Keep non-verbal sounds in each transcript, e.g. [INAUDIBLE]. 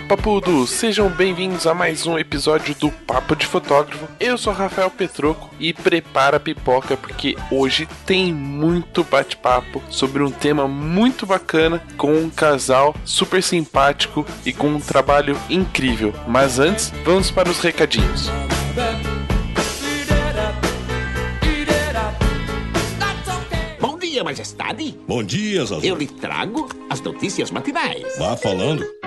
Olá, papudos! Sejam bem-vindos a mais um episódio do Papo de Fotógrafo. Eu sou Rafael Petroco e prepara a pipoca porque hoje tem muito bate-papo sobre um tema muito bacana com um casal super simpático e com um trabalho incrível. Mas antes, vamos para os recadinhos. Bom dia, majestade. Bom dia, Zazu. Eu lhe trago as notícias matinais. Vá falando.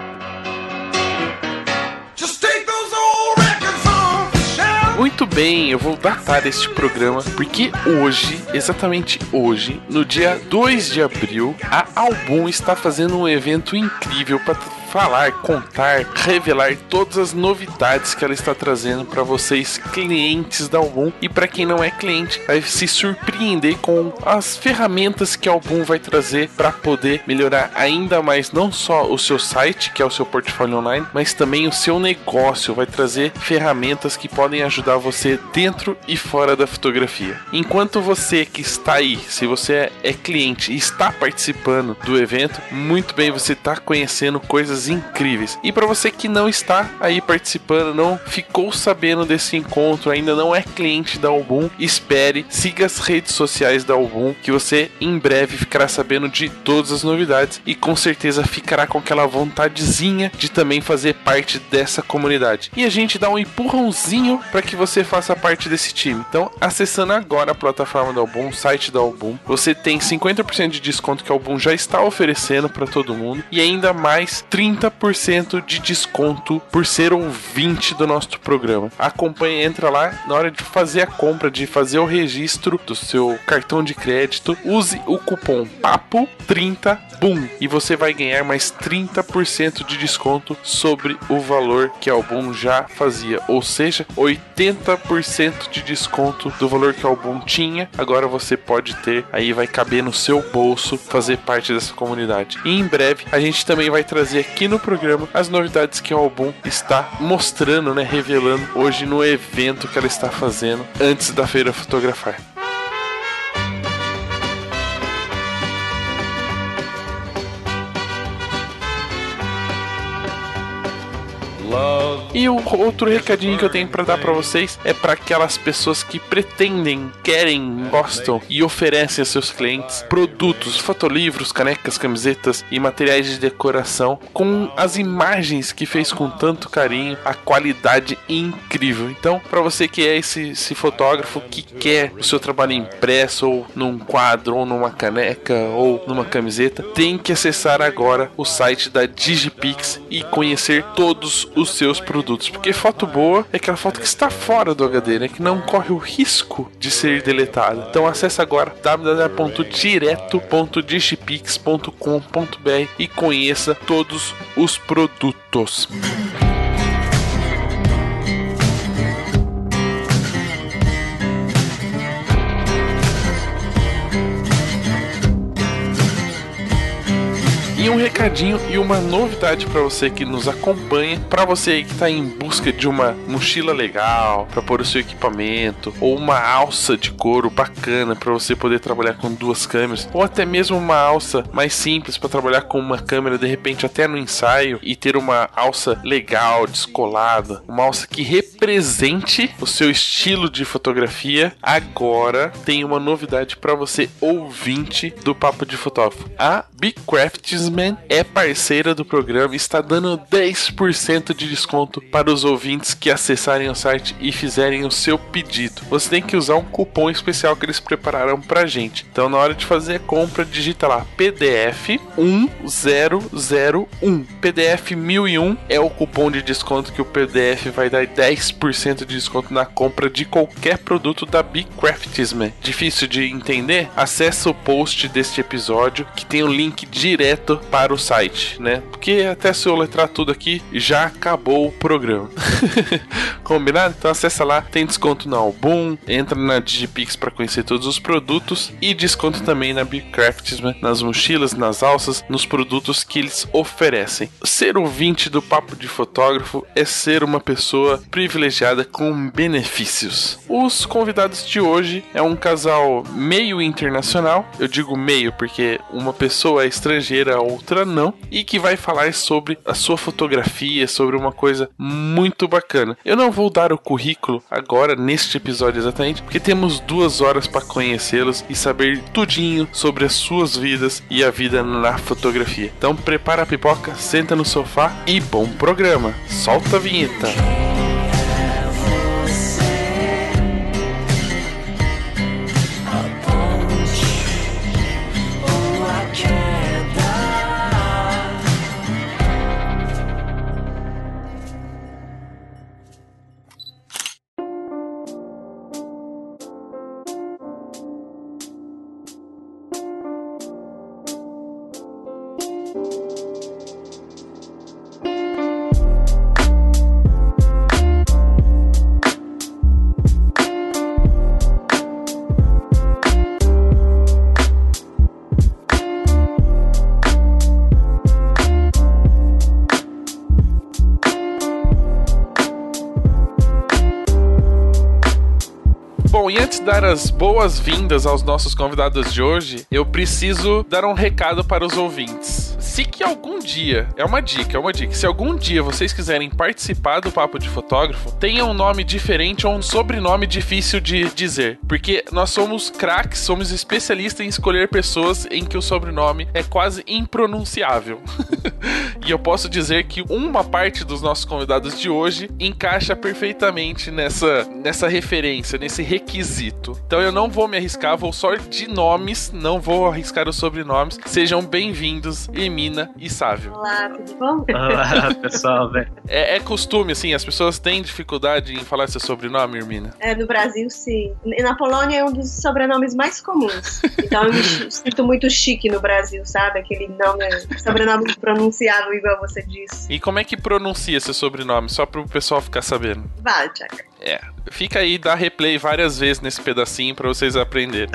Muito bem, eu vou datar este programa porque hoje, exatamente hoje, no dia 2 de abril, a Album está fazendo um evento incrível para falar, contar, revelar todas as novidades que ela está trazendo para vocês, clientes da Album. E para quem não é cliente, vai se surpreender com as ferramentas que a Album vai trazer para poder melhorar ainda mais não só o seu site, que é o seu portfólio online, mas também o seu negócio. Vai trazer ferramentas que podem ajudar você dentro e fora da fotografia. Enquanto você que está aí, se você é cliente e está participando do evento, muito bem, você está conhecendo coisas incríveis. E para você que não está aí participando, não ficou sabendo desse encontro, ainda não é cliente da Album, espere, siga as redes sociais da Album, que você em breve ficará sabendo de todas as novidades e com certeza ficará com aquela vontadezinha de também fazer parte dessa comunidade. E a gente dá um empurrãozinho para que você faça parte desse time. Então, acessando agora a plataforma da Album, o site da Album, você tem 50% de desconto que a Album já está oferecendo para todo mundo e ainda mais 30 30% de desconto por ser ouvinte do nosso programa. Acompanhe, entra lá na hora de fazer a compra, de fazer o registro do seu cartão de crédito, use o cupom PAPO30 BOOM e você vai ganhar mais 30% de desconto sobre o valor que a Album já fazia, ou seja, 80% de desconto do valor que a Album tinha. Agora você pode ter, aí vai caber no seu bolso fazer parte dessa comunidade. E em breve a gente também vai trazer aqui no programa as novidades que o álbum está mostrando, né, revelando hoje no evento que ela está fazendo antes da feira fotografar. E o outro recadinho que eu tenho para dar para vocês é para aquelas pessoas que pretendem, querem, gostam e oferecem a seus clientes produtos, fotolivros, canecas, camisetas e materiais de decoração com as imagens que fez com tanto carinho, a qualidade incrível. Então, para você que é esse, esse fotógrafo que quer o seu trabalho impresso ou num quadro ou numa caneca ou numa camiseta, tem que acessar agora o site da Digipix e conhecer todos os seus produtos. Porque foto boa é aquela foto que está fora do HD, né? Que não corre o risco de ser deletada. Então acesse agora www.direto.digipix.com.br e conheça todos os produtos. Um recadinho e uma novidade para você que nos acompanha, para você aí que está em busca de uma mochila legal para pôr o seu equipamento ou uma alça de couro bacana para você poder trabalhar com duas câmeras ou até mesmo uma alça mais simples para trabalhar com uma câmera de repente até no ensaio e ter uma alça legal, descolada, uma alça que represente o seu estilo de fotografia. Agora tem uma novidade para você ouvinte do Papo de Fotógrafo. A Big É parceira do programa e está dando 10% de desconto para os ouvintes que acessarem o site e fizerem o seu pedido. Você tem que usar um cupom especial que eles prepararam pra gente. Então, na hora de fazer a compra, digita lá PDF 1001. PDF 1001 é o cupom de desconto que o PDF vai dar 10% de desconto na compra de qualquer produto da Big Craftsman. Difícil de entender? Acesse o post deste episódio que tem o um link direto para o site, né? Porque até se eu letrar tudo aqui, já acabou o programa. [LAUGHS] Combinado? Então acessa lá, tem desconto na Album, entra na Digipix para conhecer todos os produtos e desconto também na Big Craftsman, nas mochilas, nas alças, nos produtos que eles oferecem. Ser ouvinte do Papo de Fotógrafo é ser uma pessoa privilegiada com benefícios. Os convidados de hoje é um casal meio internacional, eu digo meio porque uma pessoa é estrangeira, outra não, e que vai falar sobre a sua fotografia, sobre uma coisa muito bacana. Eu não vou dar o currículo agora neste episódio exatamente, porque temos duas horas para conhecê-los e saber tudinho sobre as suas vidas e a vida na fotografia. Então prepara a pipoca, senta no sofá e bom programa. Solta a vinheta. Bom, e antes de dar as boas-vindas aos nossos convidados de hoje, eu preciso dar um recado para os ouvintes. Se que algum dia, é uma dica, é uma dica, se algum dia vocês quiserem participar do Papo de Fotógrafo, tenha um nome diferente ou um sobrenome difícil de dizer. Porque nós somos craques, somos especialistas em escolher pessoas em que o sobrenome é quase impronunciável. [LAUGHS] e eu posso dizer que uma parte dos nossos convidados de hoje encaixa perfeitamente nessa, nessa referência, nesse requisito. Então eu não vou me arriscar, vou só de nomes, não vou arriscar os sobrenomes. Sejam bem-vindos, Emília e Sávio. Olá, tudo bom? Olá, [LAUGHS] pessoal, velho. É, é, costume, assim, as pessoas têm dificuldade em falar seu sobrenome, Irmina? É, no Brasil, sim. E na Polônia é um dos sobrenomes mais comuns. Então eu me sinto muito chique no Brasil, sabe? Aquele nome, sobrenome pronunciável, igual você disse. E como é que pronuncia seu sobrenome? Só para o pessoal ficar sabendo. Valchak. É, fica aí, dá replay várias vezes nesse pedacinho para vocês aprenderem.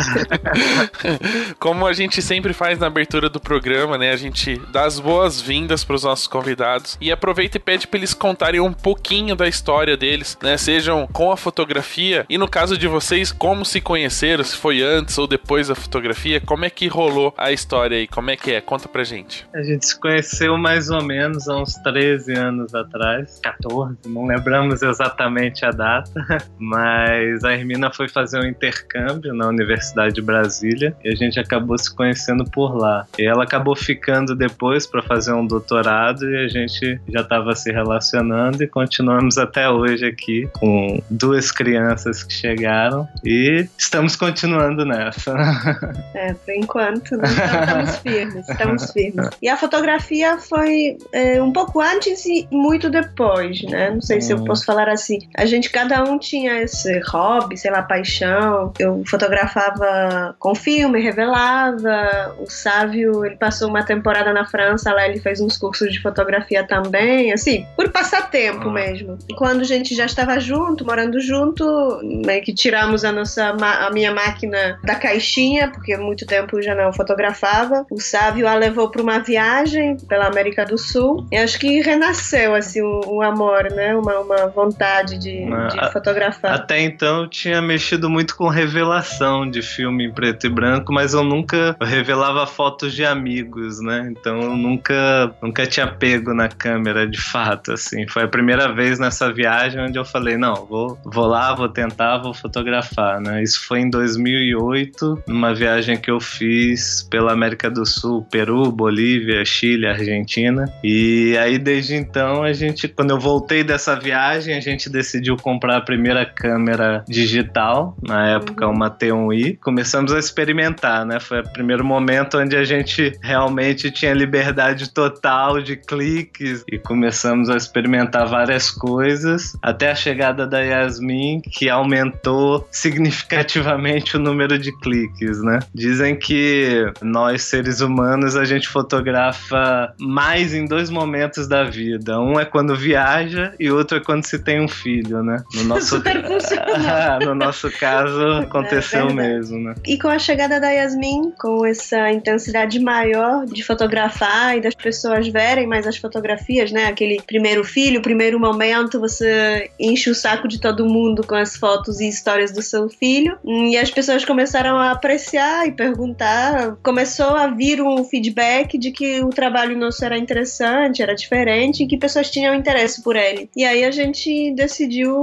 [LAUGHS] Como a gente sempre faz na abertura do programa, né? A gente dá as boas-vindas para os nossos convidados e aproveita e pede para eles contarem um pouquinho da história deles, né? Sejam com a fotografia e no caso de vocês, como se conheceram, se foi antes ou depois da fotografia, como é que rolou a história aí? Como é que é? Conta pra gente. A gente se conheceu mais ou menos há uns 13 anos atrás, 14, não lembramos exatamente a data [LAUGHS] mas a Hermina foi fazer um intercâmbio na Universidade de Brasília e a gente acabou se conhecendo por lá. E ela acabou ficando depois para fazer um doutorado e a gente já estava se relacionando e continuamos até hoje aqui com duas crianças que chegaram e estamos continuando nessa. [LAUGHS] É, por enquanto, né? estamos firmes, estamos firmes. E a fotografia foi é, um pouco antes e muito depois, né? Não sei hum. se eu hum. posso falar assim. A gente cada um tinha esse hobby, sei lá, paixão. Eu fotografava com filme, revelava. O Sávio, ele passou uma temporada na França, lá ele fez uns cursos de fotografia também, assim, por passatempo ah. mesmo. E quando a gente já estava junto, morando junto, meio que tiramos a nossa a minha máquina da caixinha, porque muito tempo já não fotografava. O Sávio a levou para uma viagem pela América do Sul. E acho que renasceu assim um, um amor, né? Uma, uma vontade de, de fotografar. Até então eu tinha mexido muito com revelação de filme em preto e branco, mas eu nunca revelava fotos de amigos, né? Então eu nunca, nunca tinha pego na câmera de fato, assim. Foi a primeira vez nessa viagem onde eu falei, não, vou, vou lá, vou tentar, vou fotografar, né? Isso foi em 2008, numa viagem que eu fiz pela América do Sul, Peru, Bolívia, Chile, Argentina. E aí desde então a gente, quando eu voltei dessa viagem, a gente decidiu comprar comprar a primeira câmera digital, na época uhum. uma T1i. Começamos a experimentar, né? Foi o primeiro momento onde a gente realmente tinha liberdade total de cliques e começamos a experimentar várias coisas, até a chegada da Yasmin, que aumentou significativamente o número de cliques, né? Dizem que nós, seres humanos, a gente fotografa mais em dois momentos da vida. Um é quando viaja e outro é quando se tem um filho, né? No [LAUGHS] nosso, Super funcionou. [LAUGHS] no nosso caso, aconteceu É mesmo, né? E com a chegada da Yasmin, com essa intensidade maior de fotografar e das pessoas verem mais as fotografias, né? Aquele primeiro filho, primeiro momento, você enche o saco de todo mundo com as fotos e histórias do seu filho. E as pessoas começaram a apreciar e perguntar. Começou a vir um feedback de que o trabalho nosso era interessante, era diferente e que pessoas tinham interesse por ele. E aí a gente decidiu,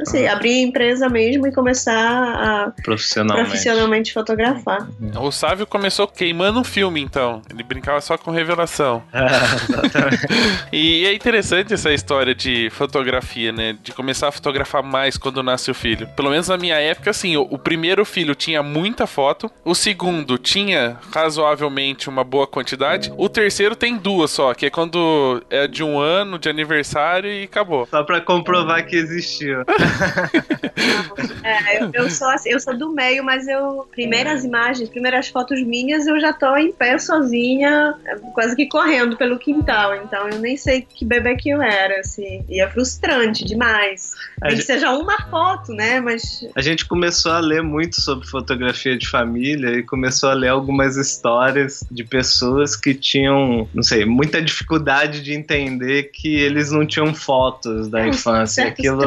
assim, abrir a empresa mesmo e começar a Profissionalmente. profissionalmente fotografar. O Sávio começou queimando um filme, então. Ele brincava só com revelação. [LAUGHS] Exatamente. [LAUGHS] E é interessante essa história de fotografia, né? De começar a fotografar mais quando nasce o filho. Pelo menos na minha época, assim, o, o primeiro filho tinha muita foto, o segundo tinha razoavelmente uma boa quantidade, o terceiro tem duas só, que é quando é de um ano, de aniversário e acabou. Só pra comprovar que existiu. [LAUGHS] É, eu, eu sou assim, eu sou do meio, mas eu primeiras imagens, primeiras fotos minhas, eu já tô em pé sozinha, quase que correndo pelo quintal. Então eu nem sei que bebê que eu era, assim. E é frustrante demais. A Nem que gente- seja uma foto, né? Mas A gente começou a ler muito sobre fotografia de família e começou a ler algumas histórias de pessoas que tinham, não sei, muita dificuldade de entender que eles não tinham fotos da infância. certos Aquilo,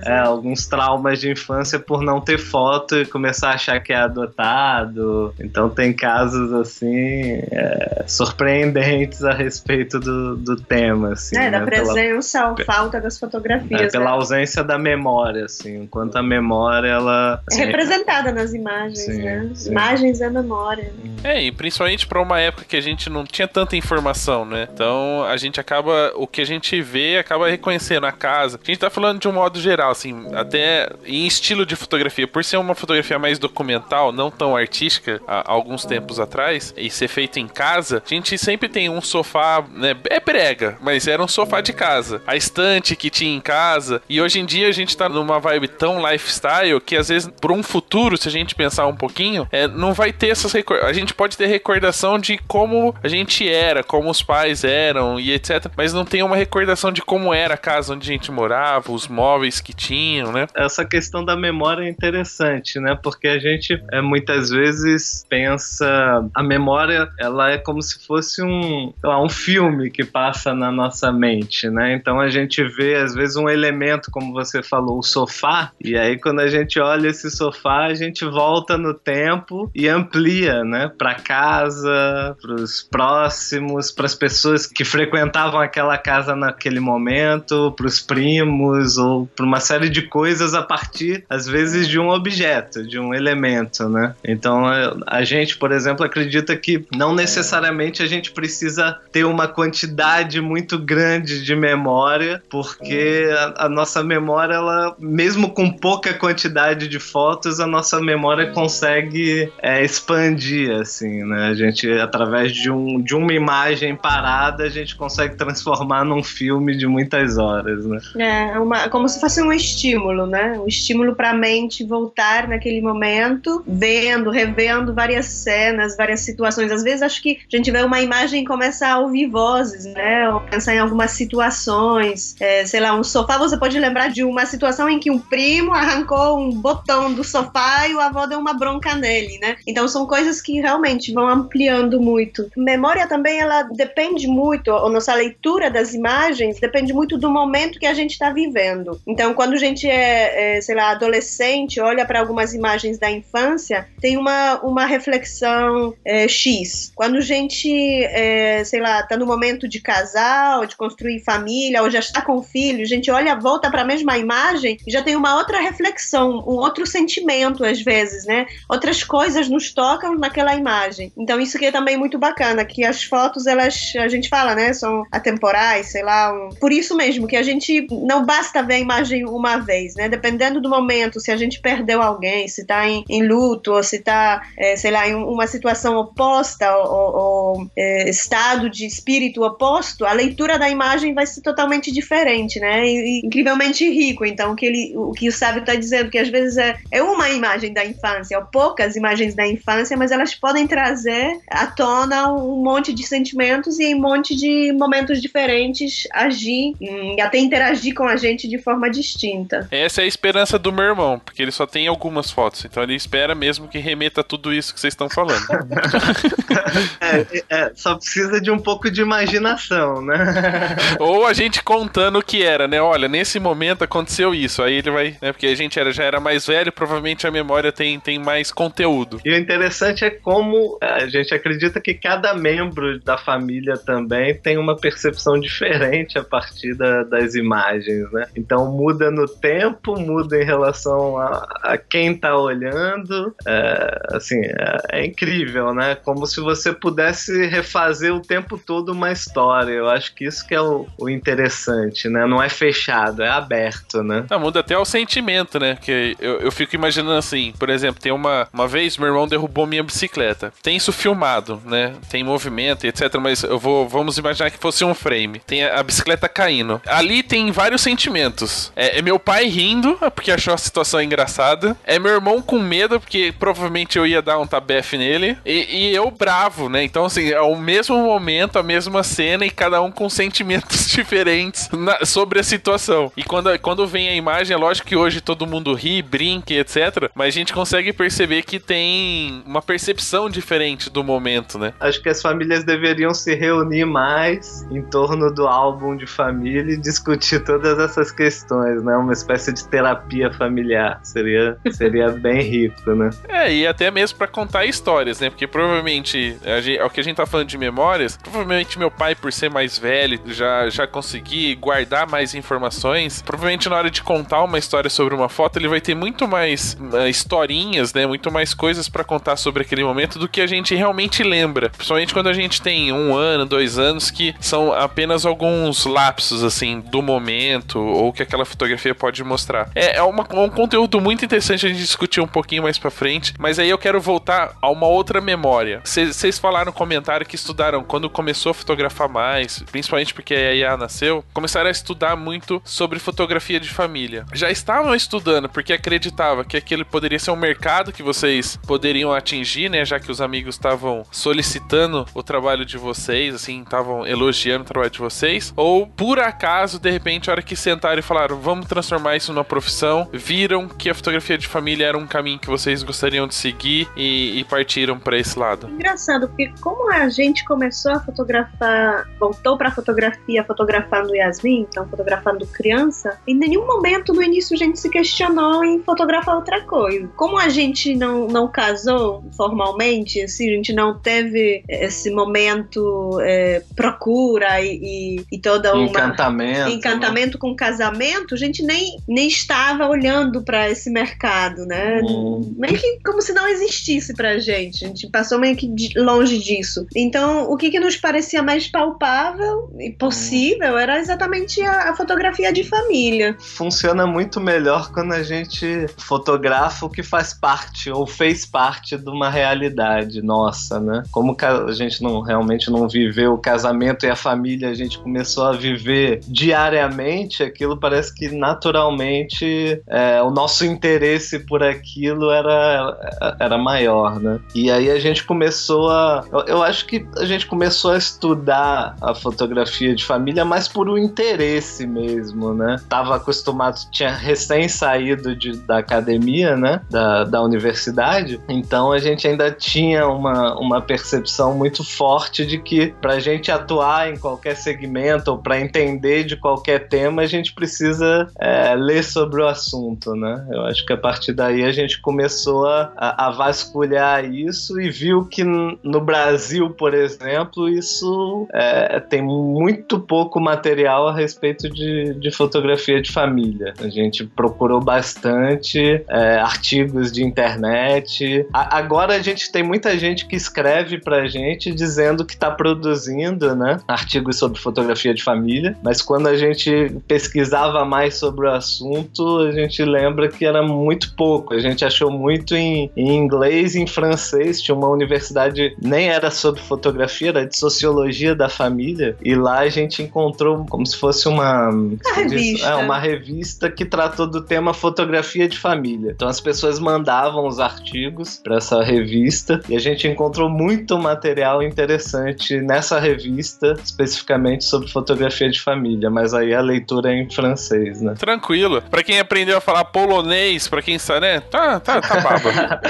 traumas. É, né? alguns traumas de infância por não ter foto e começar a achar que é adotado. Então tem casos assim é, surpreendentes a respeito do, do tema, assim. É, da né? Pela- presença ou falta das fotografias. é, pela né? ausência da memória, assim. Enquanto a memória, ela. É assim, representada nas imagens, Sim, né? sim. Imagens é memória. É, e principalmente pra uma época que a gente não tinha tanta informação, né? Então a gente acaba, o que a gente vê, acaba reconhecendo a casa. A gente tá falando de um modo geral, assim, até em estilo de fotografia, por ser uma fotografia mais documental, não tão artística, há alguns tempos atrás, e ser feita em casa, a gente sempre tem um sofá, né? É brega, mas era um sofá de casa. A estante que tinha em casa, e hoje em dia a gente tá numa vibe tão lifestyle que às vezes, por um futuro, se a gente pensar um pouquinho, é, não vai ter essas recordações. A gente pode ter recordação de como a gente era, como os pais eram e etc. Mas não tem uma recordação de como era a casa onde a gente morava, os móveis que tinham, né? essa questão da memória é interessante, né? Porque a gente é, muitas vezes pensa a memória, ela é como se fosse um, lá, um filme que passa na nossa mente, né? Então a gente vê às vezes um elemento, como você falou, o sofá, e aí quando a gente olha esse sofá, a gente volta no tempo e amplia, né? Para casa, para os próximos, para as pessoas que frequentavam aquela casa naquele momento, para os primos ou para uma série de coisas a partir, às vezes, de um objeto, de um elemento, né? Então, a- a gente, por exemplo, acredita que não necessariamente a gente precisa ter uma quantidade muito grande de memória, porque a, a nossa memória, ela, mesmo com pouca quantidade de fotos, a nossa memória consegue é, expandir, assim, né? A gente, através de, um, de uma imagem parada, a gente consegue transformar num filme de muitas horas, né? É, uma, como se fosse um estímulo, né? Um estímulo para a mente voltar naquele momento, vendo, revendo várias cenas, várias situações. Às vezes acho que a gente vê uma imagem e começa a ouvir vozes, né? Ou pensar em algumas situações. É, sei lá, um sofá, você pode lembrar de uma situação em que um primo arrancou um botão do sofá e o avô deu uma bronca nele, né? Então são coisas que realmente vão ampliando muito. Memória também, ela depende muito, a nossa leitura das imagens depende muito do momento que a gente está vivendo. Então, quando a gente é, é, sei lá, adolescente, olha para algumas imagens da infância, tem uma, uma reflexão é, X. Quando a gente, é, sei lá, tá no momento de casar, ou de construir família, ou já está com filho, a gente olha, volta para a mesma imagem e já tem uma outra reflexão, um outro sentimento, às vezes, né? Outras coisas nos tocam naquela imagem. Então, isso que é também muito bacana, que as fotos, elas, a gente fala, né, são atemporais, sei lá, um... por isso mesmo que a gente não basta ver a imagem uma vez, né? Dependendo do momento, se a gente perdeu alguém, se tá em, em luto, ou se tá, é, sei lá, em uma situação oposta, ou, ou é, estado de espírito oposto, a leitura da imagem vai ser totalmente diferente, né? E, e incrivelmente rico. Então, o que, ele, o, que o sábio está dizendo, que às vezes é, é uma imagem da infância, ou poucas imagens da infância, mas elas podem trazer à tona um monte de sentimentos e um monte de momentos diferentes agir hum, e até interagir com a gente de forma distinta. Distinta. Essa é a esperança do meu irmão, porque ele só tem algumas fotos. Então ele espera mesmo que remeta tudo isso que vocês estão falando. [LAUGHS] é, é, só precisa de um pouco de imaginação, né? [LAUGHS] Ou a gente contando o que era, né? Olha, nesse momento aconteceu isso. Aí ele vai, né? Porque a gente era, já era mais velho, provavelmente a memória tem, tem mais conteúdo. E o interessante é como a gente acredita que cada membro da família também tem uma percepção diferente a partir da, das imagens, né? Então muda no tempo, muda em relação a, a quem tá olhando. É, assim, é, é incrível, né? Como se você pudesse refazer o tempo todo uma história. Eu acho que isso que é o, o interessante, né? Não é fechado, é aberto, né? Ah, muda até o sentimento, né? Porque eu, eu fico imaginando assim, por exemplo, tem uma, uma vez meu irmão derrubou minha bicicleta. Tem isso filmado, né? Tem movimento etc. Mas eu vou, vamos imaginar que fosse um frame. Tem a, a bicicleta caindo. Ali tem vários sentimentos. É, é, meu pai rindo, porque achou a situação engraçada. É meu irmão com medo, porque provavelmente eu ia dar um tabefe nele. E, e eu bravo, né? Então, assim, é o mesmo momento, a mesma cena e cada um com [LAUGHS] sentimentos diferentes na, sobre a situação. E quando, quando vem a imagem, é lógico que hoje todo mundo ri, brinca, etc. Mas a gente consegue perceber que tem uma percepção diferente do momento, né? Acho que as famílias deveriam se reunir mais em torno do álbum de família e discutir todas essas questões, né? Uma espécie de terapia familiar. Seria, seria [LAUGHS] bem rico, né? É, e até mesmo para contar histórias, né? Porque provavelmente, a gente, o que a gente tá falando de memórias, provavelmente meu pai, por ser mais velho, já, já conseguir guardar mais informações. Provavelmente na hora de contar uma história sobre uma foto, ele vai ter muito mais uh, historinhas, né? Muito mais coisas para contar sobre aquele momento do que a gente realmente lembra. Principalmente quando a gente tem um ano, dois anos, que são apenas alguns lapsos, assim, do momento ou que aquela fotografia pode mostrar. É, é uma, um conteúdo muito interessante a gente discutir um pouquinho mais pra frente, mas aí eu quero voltar a uma outra memória. Vocês falaram no comentário que estudaram quando começou a fotografar mais, principalmente porque a IA nasceu, começaram a estudar muito sobre fotografia de família. Já estavam estudando porque acreditava que aquele poderia ser um mercado que vocês poderiam atingir, né, já que os amigos estavam solicitando o trabalho de vocês, assim, estavam elogiando o trabalho de vocês, ou por acaso, de repente, a hora que sentaram e falaram, vamos transformar isso numa profissão, viram que a fotografia de família era um caminho que vocês gostariam de seguir e, e partiram para esse lado. Engraçado, porque como a gente começou a fotografar, voltou para fotografia fotografando Yasmin, então fotografando criança, em nenhum momento no início a gente se questionou em fotografar outra coisa. Como a gente não, não casou formalmente, assim, a gente não teve esse momento é, procura e, e, e toda uma encantamento, encantamento né? com casamento, a gente nem, nem estava olhando para esse mercado, né? Hum. Meio que como se não existisse pra gente. A gente passou meio que longe disso. Então, o que, que nos parecia mais palpável e possível hum. era exatamente a, a fotografia de família. Funciona muito melhor quando a gente fotografa o que faz parte ou fez parte de uma realidade nossa, né? Como a gente não realmente não viveu o casamento e a família, a gente começou a viver diariamente, aquilo parece que naturalmente é, o nosso interesse por aquilo era, era maior, né? E aí a gente começou a. Eu, eu acho que a gente começou a estudar a fotografia de família mais por um interesse mesmo, né? Tava acostumado, tinha recém saído de, da academia, né? Da, da universidade, então a gente ainda tinha uma, uma percepção muito forte de que pra gente atuar em qualquer segmento ou para entender de qualquer tema, a gente precisa é, ler sobre o assunto, né? Eu acho que a partir daí a gente começou a, a, vasculhar isso e viu que no Brasil, por exemplo, isso é, tem muito pouco material a respeito de, de fotografia de família. A gente procurou bastante é, artigos de internet. A, agora a gente tem muita gente que escreve pra gente dizendo que está produzindo né, artigos sobre fotografia de família, mas quando a gente pesquisava mais sobre o assunto, a gente lembra que era muito pouco. A gente achou muito em, em inglês e em francês. Tinha uma universidade, nem era sobre fotografia, era de sociologia da família, e lá a gente encontrou como se fosse uma, uma revista. É, uma revista que tratou do tema fotografia de família. Então as pessoas mandavam os artigos para essa revista e a gente encontrou muito material interessante nessa revista, especificamente sobre fotografia de família, mas aí a leitura é em francês, né? Tranquilo. Pra quem aprendeu a falar polonês, pra quem sabe, né? Tá, tá, tá baba.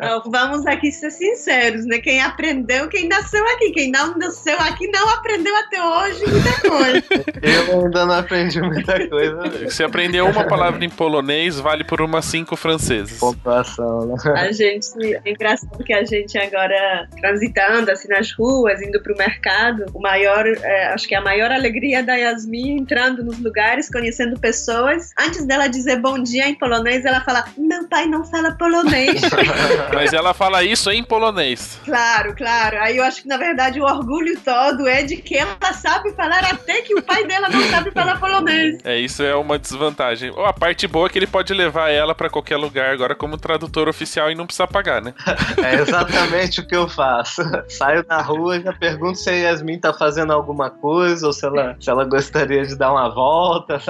[LAUGHS] Não, vamos aqui ser sinceros, né? Quem aprendeu, quem nasceu aqui. Quem não nasceu aqui não aprendeu até hoje muita coisa. Eu ainda não aprendi muita coisa. Se aprendeu uma palavra em polonês, vale por umas cinco francesas. Pontuação, né? A gente, é engraçado que a gente agora transitando assim nas ruas, indo pro mercado, o maior, é, acho que a maior alegria da Yasmin entrando nos lugares, conhecendo pessoas. Antes dela dizer bom dia em polonês, ela fala: Meu pai não fala polonês. [LAUGHS] [LAUGHS] Mas ela fala isso em polonês. claro, claro. Aí eu acho que na verdade o orgulho todo é de que ela sabe falar até que o pai dela não sabe falar polonês. É, isso é uma desvantagem. Ou a parte boa é que ele pode levar ela pra qualquer lugar agora como tradutor oficial e não precisa pagar, né? [LAUGHS] É exatamente o que eu faço. Saio na rua e já pergunto se a Yasmin tá fazendo alguma coisa ou se ela, se ela gostaria de dar uma volta.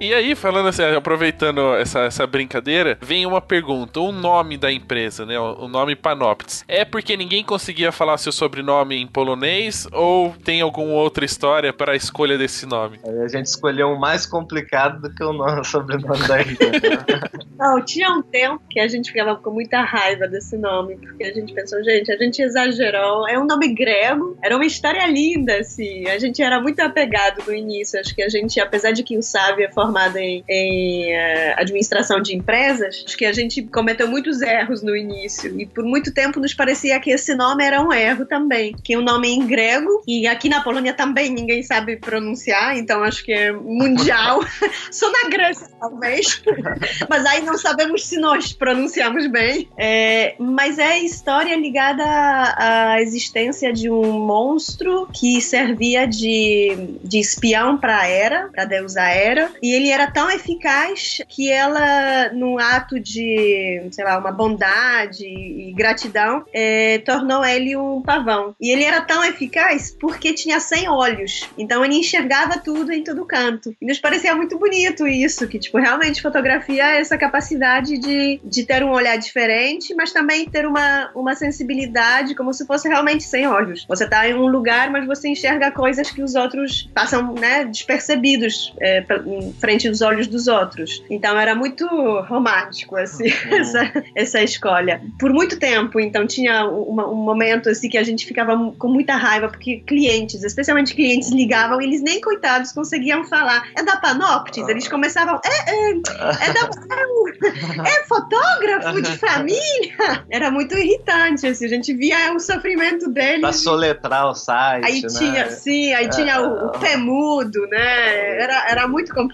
E aí, falando assim, aproveitando essa, essa brincadeira, vem uma pergunta: o nome da empresa, né? O nome Panoptis. É porque ninguém conseguia falar seu sobrenome em polonês ou tem alguma outra história para a escolha desse nome? Aí a gente escolheu um mais complicado do que o nome, [LAUGHS] sobrenome da empresa. Não, tinha um tempo que a gente ficava com muita raiva desse nome, porque a gente pensou, gente, a gente exagerou. É um nome grego, era uma história linda, assim. A gente era muito apegado no início. Acho que a gente, apesar de que o Sávio é formado em, em eh, administração de empresas, acho que a gente cometeu muitos erros no início. E por muito tempo nos parecia que esse nome era um erro também. Que o nome em grego, e aqui na Polônia também ninguém sabe pronunciar, então acho que é mundial. [LAUGHS] Só na Grécia, talvez. [LAUGHS] mas aí não sabemos se nós pronunciamos bem. É, mas é a história ligada à, existência de um monstro que servia de, de espião para Hera, para deusa Hera, e ele era tão eficaz que ela, num ato de, sei lá, uma bondade e gratidão, é, tornou ele um pavão. E ele era tão eficaz porque tinha 100 olhos, então ele enxergava tudo em todo canto. E nos parecia muito bonito isso, que tipo, realmente fotografia é essa capacidade de, de ter um olhar diferente, mas também ter uma, uma sensibilidade como se fosse realmente sem olhos. Você tá em um lugar, mas você enxerga coisas que os outros passam, né, despercebidos é, frente aos olhos dos outros. Então era muito romântico, assim, [LAUGHS] essa, essa escolha. Por muito tempo, então tinha uma- um momento, assim, que a gente ficava com muita raiva, porque clientes, especialmente clientes, ligavam e eles nem, coitados, conseguiam falar. É da Panoptis? Eles começavam, é, é, é da... É, [LAUGHS] é fotógrafo de família? [LAUGHS] Era muito irritante, assim, a gente via o sofrimento deles. pra soletrar o site, Aí né? tinha, sim, aí tinha o, o pé mudo, né? Era, era muito complicado.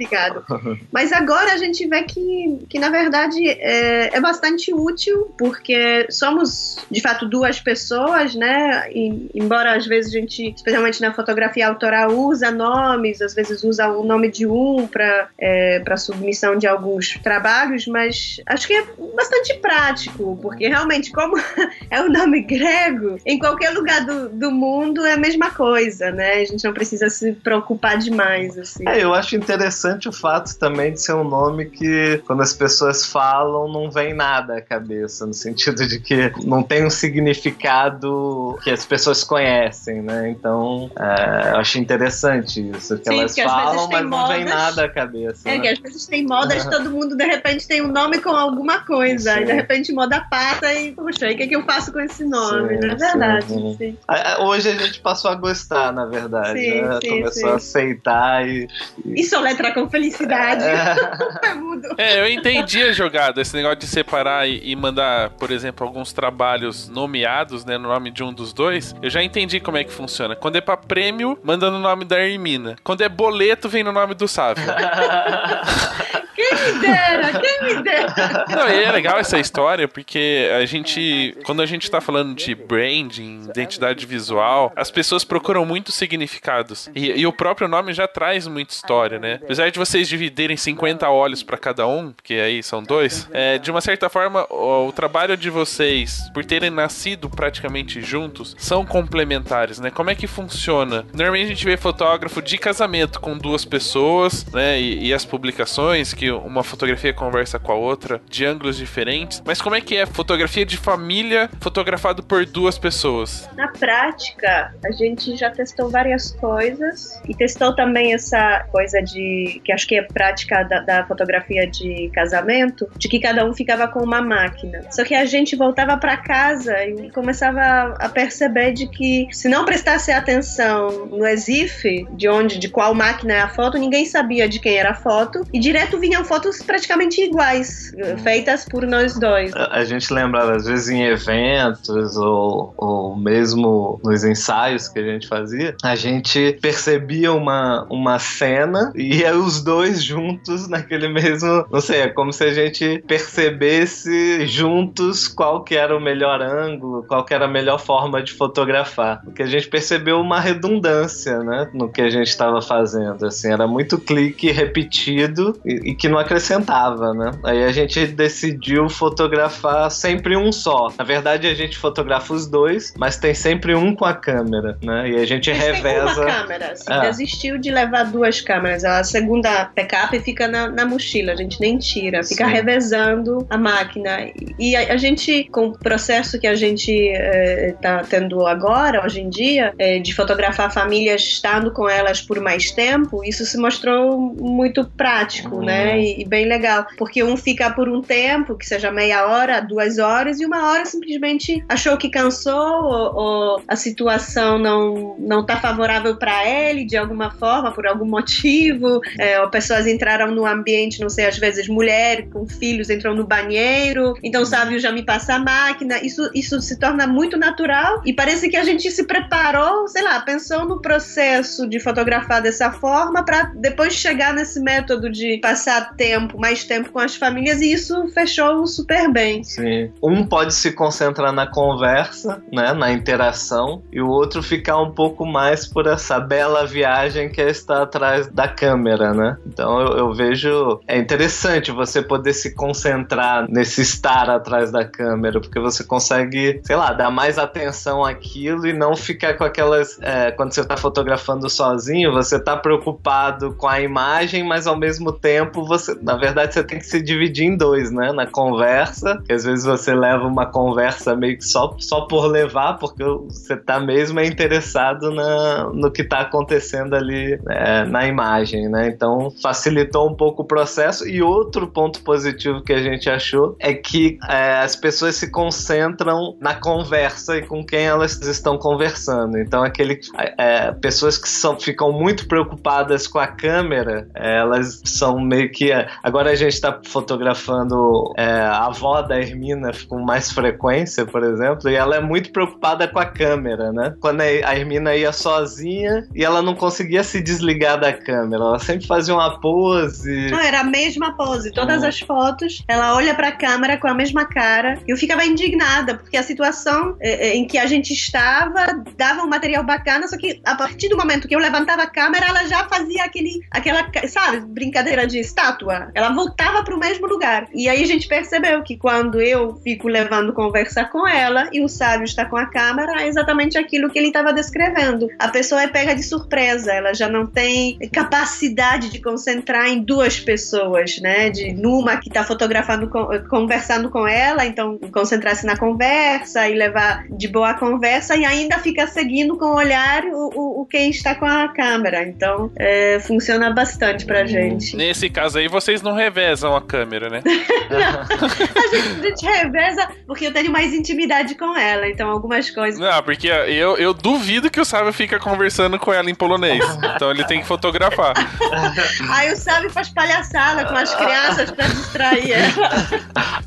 [LAUGHS] Mas agora a gente vê que, que na verdade, é, é bastante útil, porque somos, de fato, duas pessoas, né? E, embora às vezes a gente, especialmente na fotografia autoral, usa nomes, às vezes usa o nome de um para é, submissão de alguns trabalhos, mas acho que é bastante prático, porque realmente, como [LAUGHS] é o nome grego, em qualquer lugar do, do mundo é a mesma coisa, né? A gente não precisa se preocupar demais, assim. É, eu acho interessante o fato também de ser um nome que, quando as pessoas falam, não vem nada à cabeça, no sentido de que não tem um significado que as pessoas conhecem, né? Então, é, eu acho interessante isso, que Sim, elas falam, mas não vem nada à cabeça. É né? que às vezes tem modas, todo mundo de repente tem um nome com alguma coisa, Sim. e de repente moda passa e, puxa, e o que, que eu faço com esse nome? Sim, Não é verdade, sim. sim. Hoje a gente passou a gostar, na verdade. Né? Começou a aceitar e. E soletra com felicidade. É. [LAUGHS] É eu entendi a jogada, esse negócio de separar e, e mandar, por exemplo, alguns trabalhos nomeados, né, no nome de um dos dois. Eu já entendi como é que funciona. Quando é pra prêmio, manda no nome da Hermina. Quando é boleto, vem no nome do Sávio. [LAUGHS] Quem me dera, quem me dera. Não, e é legal essa história porque a gente, quando a gente tá falando de branding, identidade visual, as pessoas procuram muitos significados. E, e o próprio nome já traz muita história, né? Apesar de vocês dividirem 50 olhos pra cada um, porque aí são dois, é, de uma certa forma, o, o trabalho de vocês, por terem nascido praticamente juntos, são complementares, né? Como é que funciona? Normalmente a gente vê fotógrafo de casamento com duas pessoas, né? E, e as publicações, que uma fotografia conversa com a outra, de ângulos diferentes. Mas como é que é fotografia de família fotografado por duas pessoas? Na prática, a gente já testou várias coisas e testou também essa coisa de que acho que é prática da, da fotografia de casamento, de que cada um ficava com uma máquina. Só que a gente voltava para casa e começava a perceber de que se não prestasse atenção no EXIF, de onde, de qual máquina é a foto, ninguém sabia de quem era a foto e direto fotos praticamente iguais, feitas por nós dois. A, a gente lembrava às vezes em eventos ou, ou mesmo nos ensaios que a gente fazia, a gente percebia uma, uma cena e os dois juntos naquele mesmo, não sei, é como se a gente percebesse juntos qual que era o melhor ângulo, qual que era a melhor forma de fotografar. Porque a gente percebeu uma redundância, né, no que a gente estava fazendo, assim, era muito clique repetido e, e, que não acrescentava, né? Aí a gente decidiu fotografar sempre um só. Na verdade, a gente fotografa os dois, mas tem sempre um com a câmera, né? E a gente mas reveza. Tem uma câmera, assim, é. desistiu de levar duas câmeras. A segunda backup fica na, na mochila, a gente nem tira, fica Sim. revezando a máquina. E a, a, gente, com o processo que a gente está eh, tendo agora, hoje em dia, eh, de fotografar famílias estando com elas por mais tempo, isso se mostrou muito prático, uhum. né? E, e, bem legal. Porque um fica por um tempo, que seja meia hora, duas horas, e uma hora simplesmente achou que cansou ou, ou a situação não, não tá favorável para ele de alguma forma, por algum motivo, é, ou pessoas entraram no ambiente, não sei, às vezes mulher com filhos entram no banheiro, então sabe, já me passa a máquina. Isso, isso se torna muito natural e parece que a gente se preparou, sei lá, pensou no processo de fotografar dessa forma para depois chegar nesse método de passar tempo, mais tempo com as famílias e isso fechou super bem. Sim. Um pode se concentrar na conversa, né, na interação, e o outro ficar um pouco mais por essa bela viagem que é estar atrás da câmera, né? Então eu, eu vejo é interessante você poder se concentrar nesse estar atrás da câmera, porque você consegue, sei lá, dar mais atenção àquilo e não ficar com aquelas é, quando você está fotografando sozinho, você está preocupado com a imagem, mas ao mesmo tempo você, na verdade, você tem que se dividir em dois, né? Na conversa, que às vezes você leva uma conversa meio que só, só por levar, porque você tá mesmo interessado na, no que tá acontecendo ali é, na imagem, né? Então facilitou um pouco o processo. E outro ponto positivo que a gente achou é que é, as pessoas se concentram na conversa e com quem elas estão conversando. Então aquele é, pessoas que são, ficam muito preocupadas com a câmera, elas são meio que. Agora a gente está fotografando é, a avó da Hermina com mais frequência, por exemplo, e ela é muito preocupada com a câmera, né? Quando a Hermina ia sozinha e ela não conseguia se desligar da câmera, ela sempre fazia uma pose. Não, era a mesma pose. Todas hum. as fotos, ela olha para a câmera com a mesma cara. Eu ficava indignada, porque a situação é, é, em que a gente estava dava um material bacana, só que a partir do momento que eu levantava a câmera, ela já fazia aquele, aquela, sabe, brincadeira de estátua. Ela voltava para o mesmo lugar. E aí a gente percebeu que quando eu fico levando conversa com ela e o sábio está com a câmera, é exatamente aquilo que ele estava descrevendo. A pessoa é pega de surpresa, ela já não tem capacidade de concentrar em duas pessoas, né? De numa que está fotografando, conversando com ela, então concentrar-se na conversa e levar de boa a conversa e ainda fica seguindo com o olhar o, o, o quem está com a câmera. Então é, funciona bastante pra hum. gente. Nesse caso aí, vocês não revezam a câmera, né? não. [LAUGHS] A gente, a gente reveza porque eu tenho mais intimidade com ela, então algumas coisas. Não, porque eu, eu duvido que o Sábio fica conversando com ela em polonês. Então ele tem que fotografar. [LAUGHS] Aí o Sábio faz palhaçada com as crianças pra distrair ela.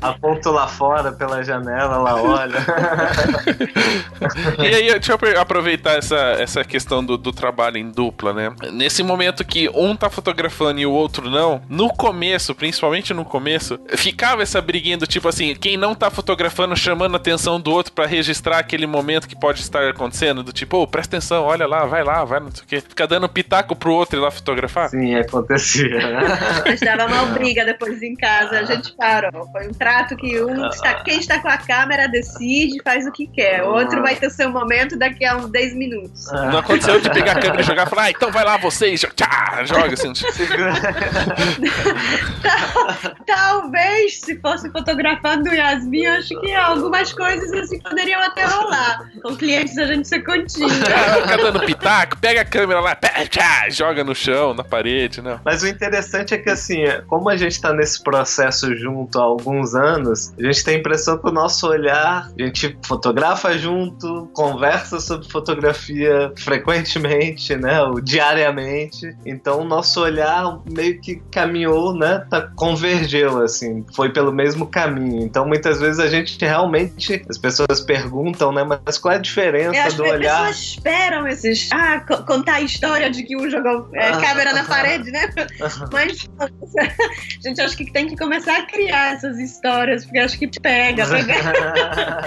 [LAUGHS] Aponto lá fora pela janela, ela olha. e aí, deixa eu aproveitar essa, essa questão do, do trabalho em dupla, né? Nesse momento que um tá fotografando e o outro não, no começo, principalmente no começo, ficava essa briguinha do tipo assim, quem não tá fotografando chamando a atenção do outro para registrar aquele momento que pode estar acontecendo, do tipo, oh, presta atenção, olha lá, vai lá, vai, não sei o quê. Fica dando pitaco pro outro ir lá fotografar? Sim, acontecia. [LAUGHS] Mas dava uma briga depois em casa, a gente parou. Foi um trato que um está, quem está com a câmera decide, faz o que quer. O outro vai ter seu momento daqui a uns 10 minutos. Não aconteceu de pegar a câmera e jogar e falar, ah, então vai lá vocês, tchá, joga assim. [LAUGHS] [LAUGHS] [LAUGHS] Talvez, se fosse fotografando Yasmin, acho que algumas coisas assim poderiam até rolar. Com clientes a gente ser contínuo. Fica [LAUGHS] dando pitaco, pega a câmera lá, tchá, joga no chão, na parede, né? Mas o interessante é que, assim, como a gente tá nesse processo junto há alguns anos, a gente tem a impressão que o nosso olhar, a gente fotografa junto, conversa sobre fotografia frequentemente, né? O diariamente. Então o nosso olhar meio que caminhou, né? Tá, convergeu, assim, foi pelo mesmo caminho. Então muitas vezes a gente realmente, as pessoas perguntam, né? Mas qual é a diferença É, as do pessoas olhar? esperam esses. Ah, co- contar a história de que um jogou é, Ah. câmera na parede, né? Mas a [LAUGHS] gente acha que tem que começar a criar essas histórias, porque acho que pega, pega. [LAUGHS]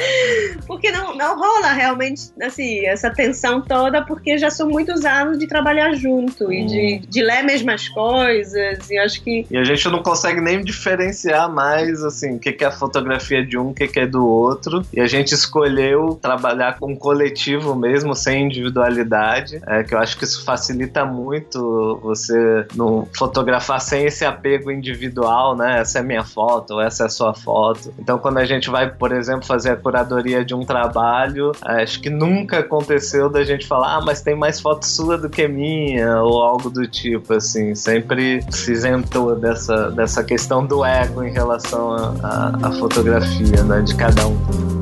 Porque não, não rola realmente assim, essa tensão toda, porque já são muitos anos de trabalhar junto e de, de ler mesmas coisas. E acho que E a gente não consegue nem diferenciar mais, assim, o que que é a fotografia de um, o que que é do outro. E a gente escolheu trabalhar com coletivo mesmo, sem individualidade, é, que eu acho que isso facilita muito você não fotografar sem esse apego individual, né? Essa é minha foto, ou essa é a sua foto. Então, quando a gente vai, por exemplo, fazer a curadoria de um trabalho, é, acho que nunca aconteceu da gente falar, ah, mas tem mais foto sua do que minha, ou algo do tipo, assim. Sempre se isentou dessa, dessa questão do ego em relação à fotografia, né? De cada um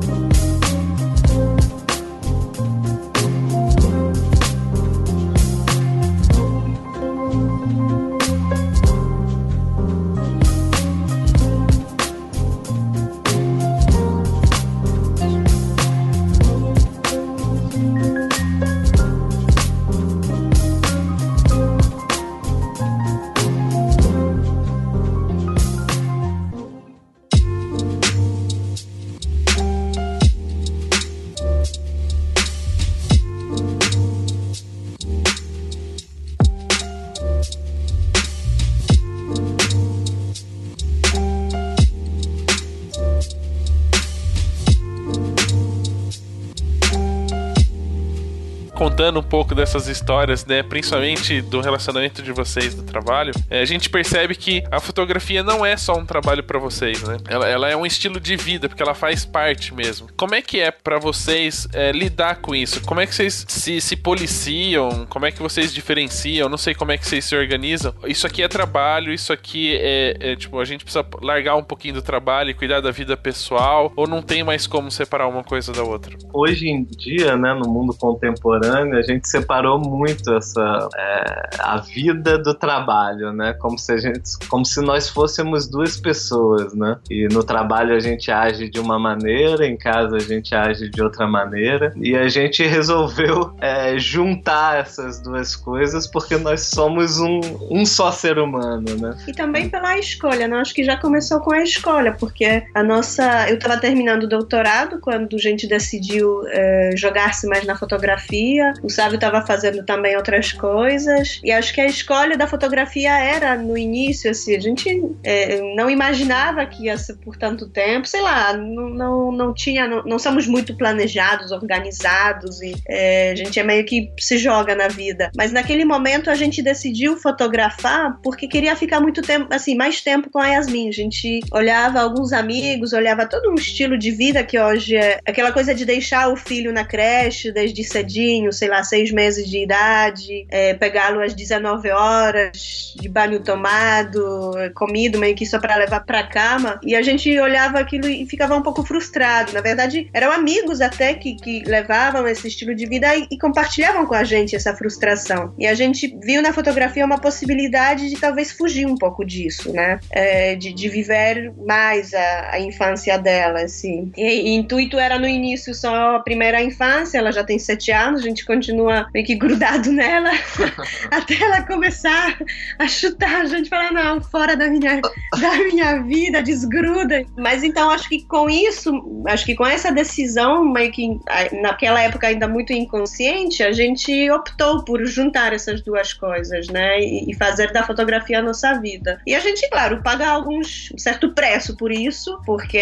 dessas histórias, né, principalmente do relacionamento de vocês do trabalho, é, a gente percebe que a fotografia não é só um trabalho pra vocês, né? Ela, ela é um estilo de vida, porque ela faz parte mesmo. Como é que é pra vocês é, lidar com isso? Como é que vocês se, se policiam? Como é que vocês diferenciam? Não sei como é que vocês se organizam. Isso aqui é trabalho, isso aqui é, é, tipo, a gente precisa largar um pouquinho do trabalho e cuidar da vida pessoal, ou não tem mais como separar uma coisa da outra? Hoje em dia, né, no mundo contemporâneo, a gente muito essa é, a vida do trabalho, né? Como se a gente, como se nós fôssemos duas pessoas, né? E no trabalho a gente age de uma maneira, em casa a gente age de outra maneira, e a gente [LAUGHS] resolveu é, juntar essas duas coisas porque nós somos um, um só ser humano, né? E também pela escolha, né? Acho que já começou com a escolha, porque a nossa. Eu estava terminando o doutorado quando a gente decidiu eh, jogar-se mais na fotografia. O Sábio estava fazendo também outras coisas. E acho que a escolha da fotografia era no início, assim, a gente eh, não imaginava que ia ser por tanto tempo. Sei lá, não, não, não tinha. Não, não somos muito planejados, organizados, e eh, a gente é meio que se joga na vida. Mas naquele momento a gente decidiu fotografar porque queria ficar muito tempo, assim, mais tempo com a Yasmin. A gente olhava alguns amigos, olhava todo um estilo de vida que hoje é aquela coisa de deixar o filho na creche desde cedinho, sei lá, seis meses de idade, é, pegá-lo às 19 horas, de banho tomado, comido meio que só para levar para cama. E a gente olhava aquilo e ficava um pouco frustrado. Na verdade, eram amigos até que, que levavam esse estilo de vida e, e compartilhavam com a gente essa frustração. E a gente viu na fotografia uma possibilidade de talvez fugir um pouco disso, né? É, de, de viver mais a, a infância dela, assim. E, e intuito era no início só a primeira infância, ela já tem sete anos, a gente continua que grudado nela, [LAUGHS] até ela começar a chutar, a gente fala, não, fora da minha, da minha vida, desgruda. Mas então acho que com isso, acho que com essa decisão, meio que naquela época ainda muito inconsciente, a gente optou por juntar essas duas coisas, né? E, fazer da fotografia a nossa vida. E a gente, claro, paga alguns um certo preço por isso, porque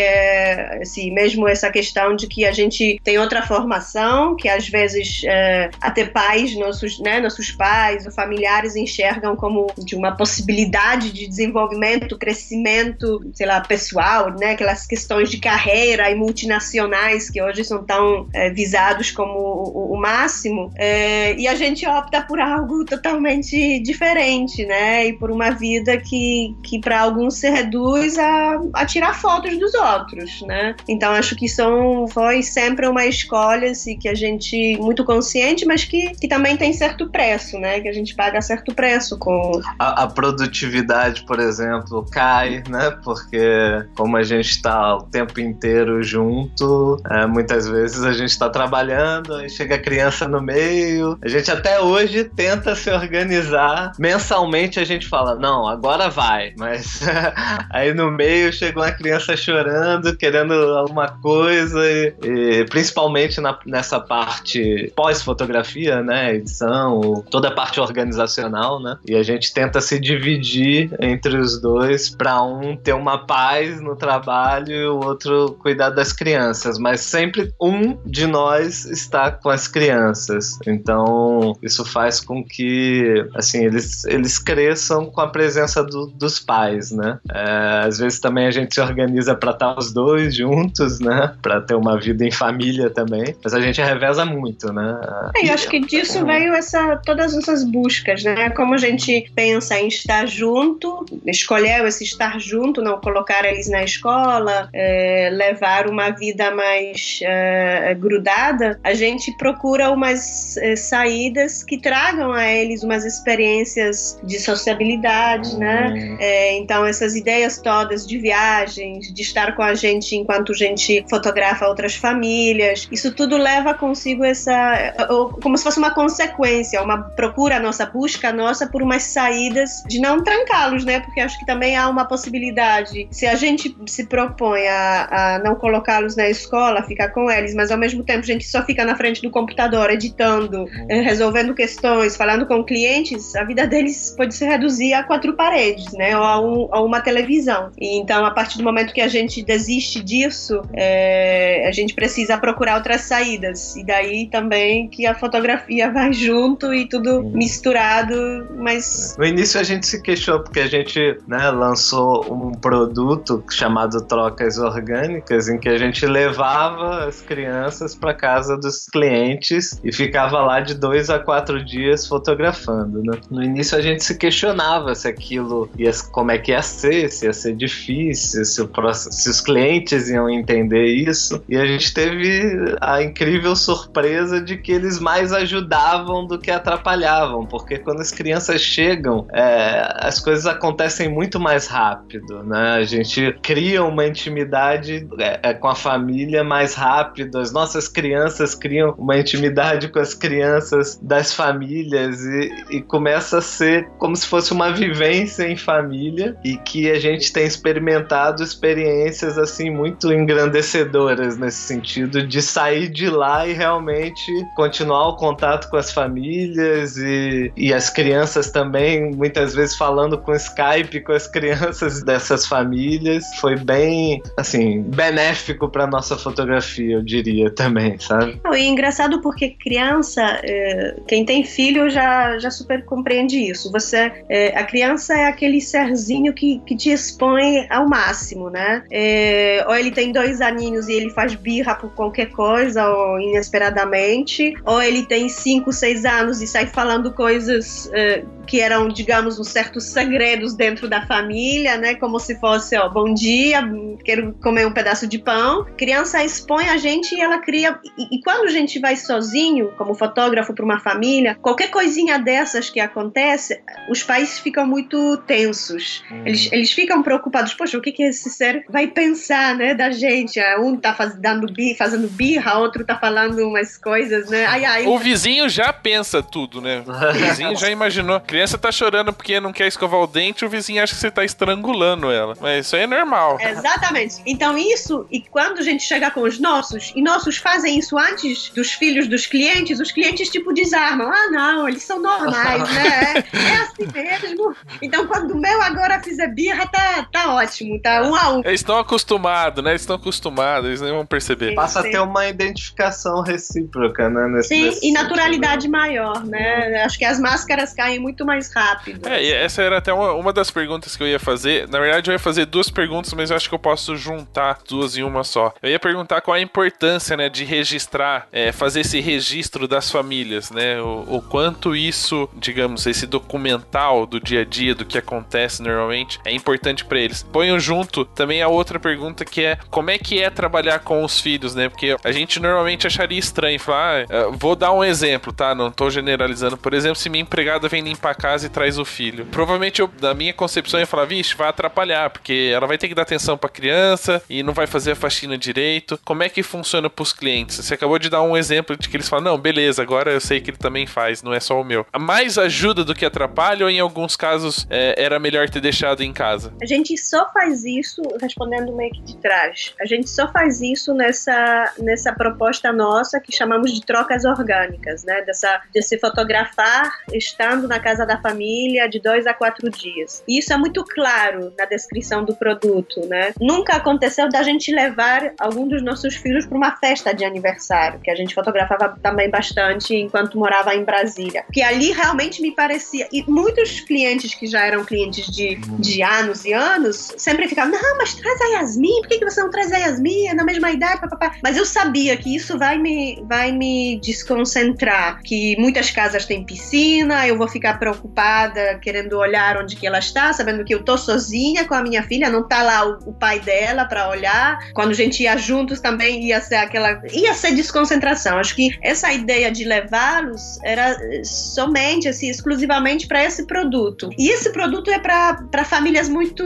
assim, mesmo essa questão de que a gente tem outra formação, que às vezes é, até nossos, né, nossos pais ou familiares enxergam como de uma possibilidade de desenvolvimento, crescimento, sei lá, pessoal, né, aquelas questões de carreira e multinacionais que hoje são tão é, visados como o, o máximo, é, e a gente opta por algo totalmente diferente, né, e por uma vida que, que para alguns se reduz a, a tirar fotos dos outros, né. Então acho que são, foi sempre uma escolha assim, que a gente muito consciente, mas que, que também tem certo preço, né, que a gente paga certo preço com a, a produtividade, por exemplo, cai, né, porque como a gente está o tempo inteiro junto, é, muitas vezes a gente está trabalhando, aí chega a criança no meio, a gente até hoje tenta se organizar. Mensalmente a gente fala, não, agora vai, mas [LAUGHS] aí no meio chega uma criança chorando, querendo alguma coisa, e, e principalmente na, nessa parte pós-fotografia, né, edição, toda a parte organizacional, né, e a gente tenta se dividir entre os dois para um ter uma paz no trabalho e o outro cuidar das crianças, mas sempre um de nós está com as crianças. Então, isso faz com que, assim, eles, eles cresçam com a presença do, dos pais, né? É, às vezes também a gente se organiza para estar os dois juntos, né? Para ter uma vida em família também, mas a gente reveza muito, né? É, eu acho que disso veio essa, todas essas buscas, né? Como a gente pensa em estar junto, escolheu esse estar junto, não colocar eles na escola, é, levar uma vida mais é, grudada, a gente procura umas é, saídas que tragam a eles umas experiências de sociabilidade, né? uhum. É, então, essas ideias todas de viagens, de estar com a gente enquanto a gente fotografa outras famílias, isso tudo leva consigo essa. como se fosse uma consequência, uma procura nossa, busca nossa por umas saídas de não trancá-los, né? Porque acho que também há uma possibilidade. Se a gente se propõe a, a não colocá-los na escola, ficar com eles, mas ao mesmo tempo a gente só fica na frente do computador, editando, eh, resolvendo questões, falando com clientes, a vida deles pode se reduzir a quatro paredes, né? Ou a, um, a uma televisão. E então, a partir do momento que a gente desiste disso, é, a gente precisa procurar outras saídas. E daí também que a fotografia vai junto e tudo uhum. misturado, mas... No início a gente se queixou porque a gente né, lançou um produto chamado Trocas Orgânicas, em que a gente levava as crianças para casa dos clientes e ficava lá de dois a quatro dias fotografando. Né? No início a gente se questionava se aquilo ia, como é que ia ser, se ia ser difícil, se, o, se os clientes iam entender isso. E a gente teve a incrível surpresa de que eles mais ajudavam do que atrapalhavam, porque quando as crianças chegam, é, as coisas acontecem muito mais rápido, né? A gente cria uma intimidade é, é, com a família mais rápido, as nossas crianças criam uma intimidade com as crianças das famílias e, e começa a ser como se fosse uma vivência em família e que a gente tem experimentado experiências assim muito engrandecedoras nesse sentido de sair de lá e realmente continuar o contato com as famílias e, e as crianças também muitas vezes falando com Skype com as crianças dessas famílias. Foi bem assim benéfico para nossa fotografia eu diria também sabe? E é engraçado porque criança é, quem tem filho já já super compreende isso. Você é, a criança é aquele serzinho que, que te expõe ao máximo né? É, ou ele tem dois aninhos e ele faz birra por qualquer coisa ou inesperadamente ou ele tem cinco seis anos e sai falando coisas é, que eram digamos um certos segredos dentro da família, né? Como se fosse, ó, bom dia, quero comer um pedaço de pão. Criança expõe a gente e ela cria. E, e quando a gente vai sozinho, como fotógrafo para uma família, qualquer coisinha dessas que acontece, os pais ficam muito tensos. Hum. Eles, eles ficam preocupados. Poxa, o que, que esse ser vai pensar, né, da gente? Ah, um tá faz, dando fazendo birra, outro tá falando umas coisas, né? Ai, ai. O vizinho já pensa tudo, né? O [LAUGHS] vizinho já imaginou. A criança tá chorando porque não quer escovar o dente, o vizinho acha que você tá estrangulando ela. Mas isso aí é normal. Exatamente. Então isso, e quando a gente chega com os nossos, e nossos fazem isso antes dos filhos dos clientes, os clientes tipo desarmam. Ah, não, eles são normais, né? [LAUGHS] É assim mesmo. Então quando o meu agora fizer birra, tá, tá ótimo, tá um a um. Eles estão acostumados, né? Eles estão acostumados, eles nem vão perceber. Passa a ter uma identificação recíproca, né? Sim, nesse e naturalidade maior, né? Acho que as máscaras caem muito mais rápido. É, e essa era até uma, uma das perguntas que eu ia fazer. Na verdade, eu ia fazer duas perguntas, mas eu acho que eu posso juntar duas em uma só. Eu ia perguntar qual a importância, né, de registrar, é, fazer esse registro das famílias, né? O, o quanto isso, digamos, esse documental do dia a dia, do que acontece normalmente, é importante para eles. Ponho junto também a outra pergunta que é como é que é trabalhar com os filhos, né? Porque a gente normalmente acharia estranho falar, ah, vou dar um exemplo, tá? Não tô generalizando. Por exemplo, se minha empregada vem limpar a casa e traz o filho. Provavelmente eu, na minha concepção, eu ia falar, vixe, vai atrapalhar, porque ela vai ter que dar atenção pra criança e não vai fazer a faxina direito. Como é que funciona pros clientes? Você acabou de dar um exemplo de que eles falam, não, beleza, agora eu sei que ele também faz, não é só o meu. Mais ajuda do que atrapalha ou em alguns casos é, era melhor ter deixado em casa? A gente só faz isso, respondendo meio que de trás, a gente só faz isso nessa, nessa proposta nossa que chamamos de trocas orgânicas, né? Dessa, de se fotografar estando na casa da família de dois a quatro dias. E isso é muito claro na descrição do produto, né? Nunca aconteceu da gente levar algum dos nossos filhos para uma festa de aniversário, que a gente fotografava também bastante enquanto morava em Brasília. Que ali realmente me parecia. E muitos clientes que já eram clientes de, de anos e anos sempre ficavam: não, mas traz a Yasmin, por que, que você não traz a Yasmin? É na mesma idade, papapá. Mas eu sabia que isso vai me, vai me desconcentrar. Que muitas casas têm piscina, eu vou ficar preocupada querendo olhar onde que ela está, sabendo que eu tô sozinha com a minha filha, não tá lá o, o pai dela para olhar. Quando a gente ia juntos também ia ser aquela. ia ser desconcentração. Acho que essa ideia de levá-los era somente, assim, exclusivamente para esse produto. E esse produto é para famílias muito.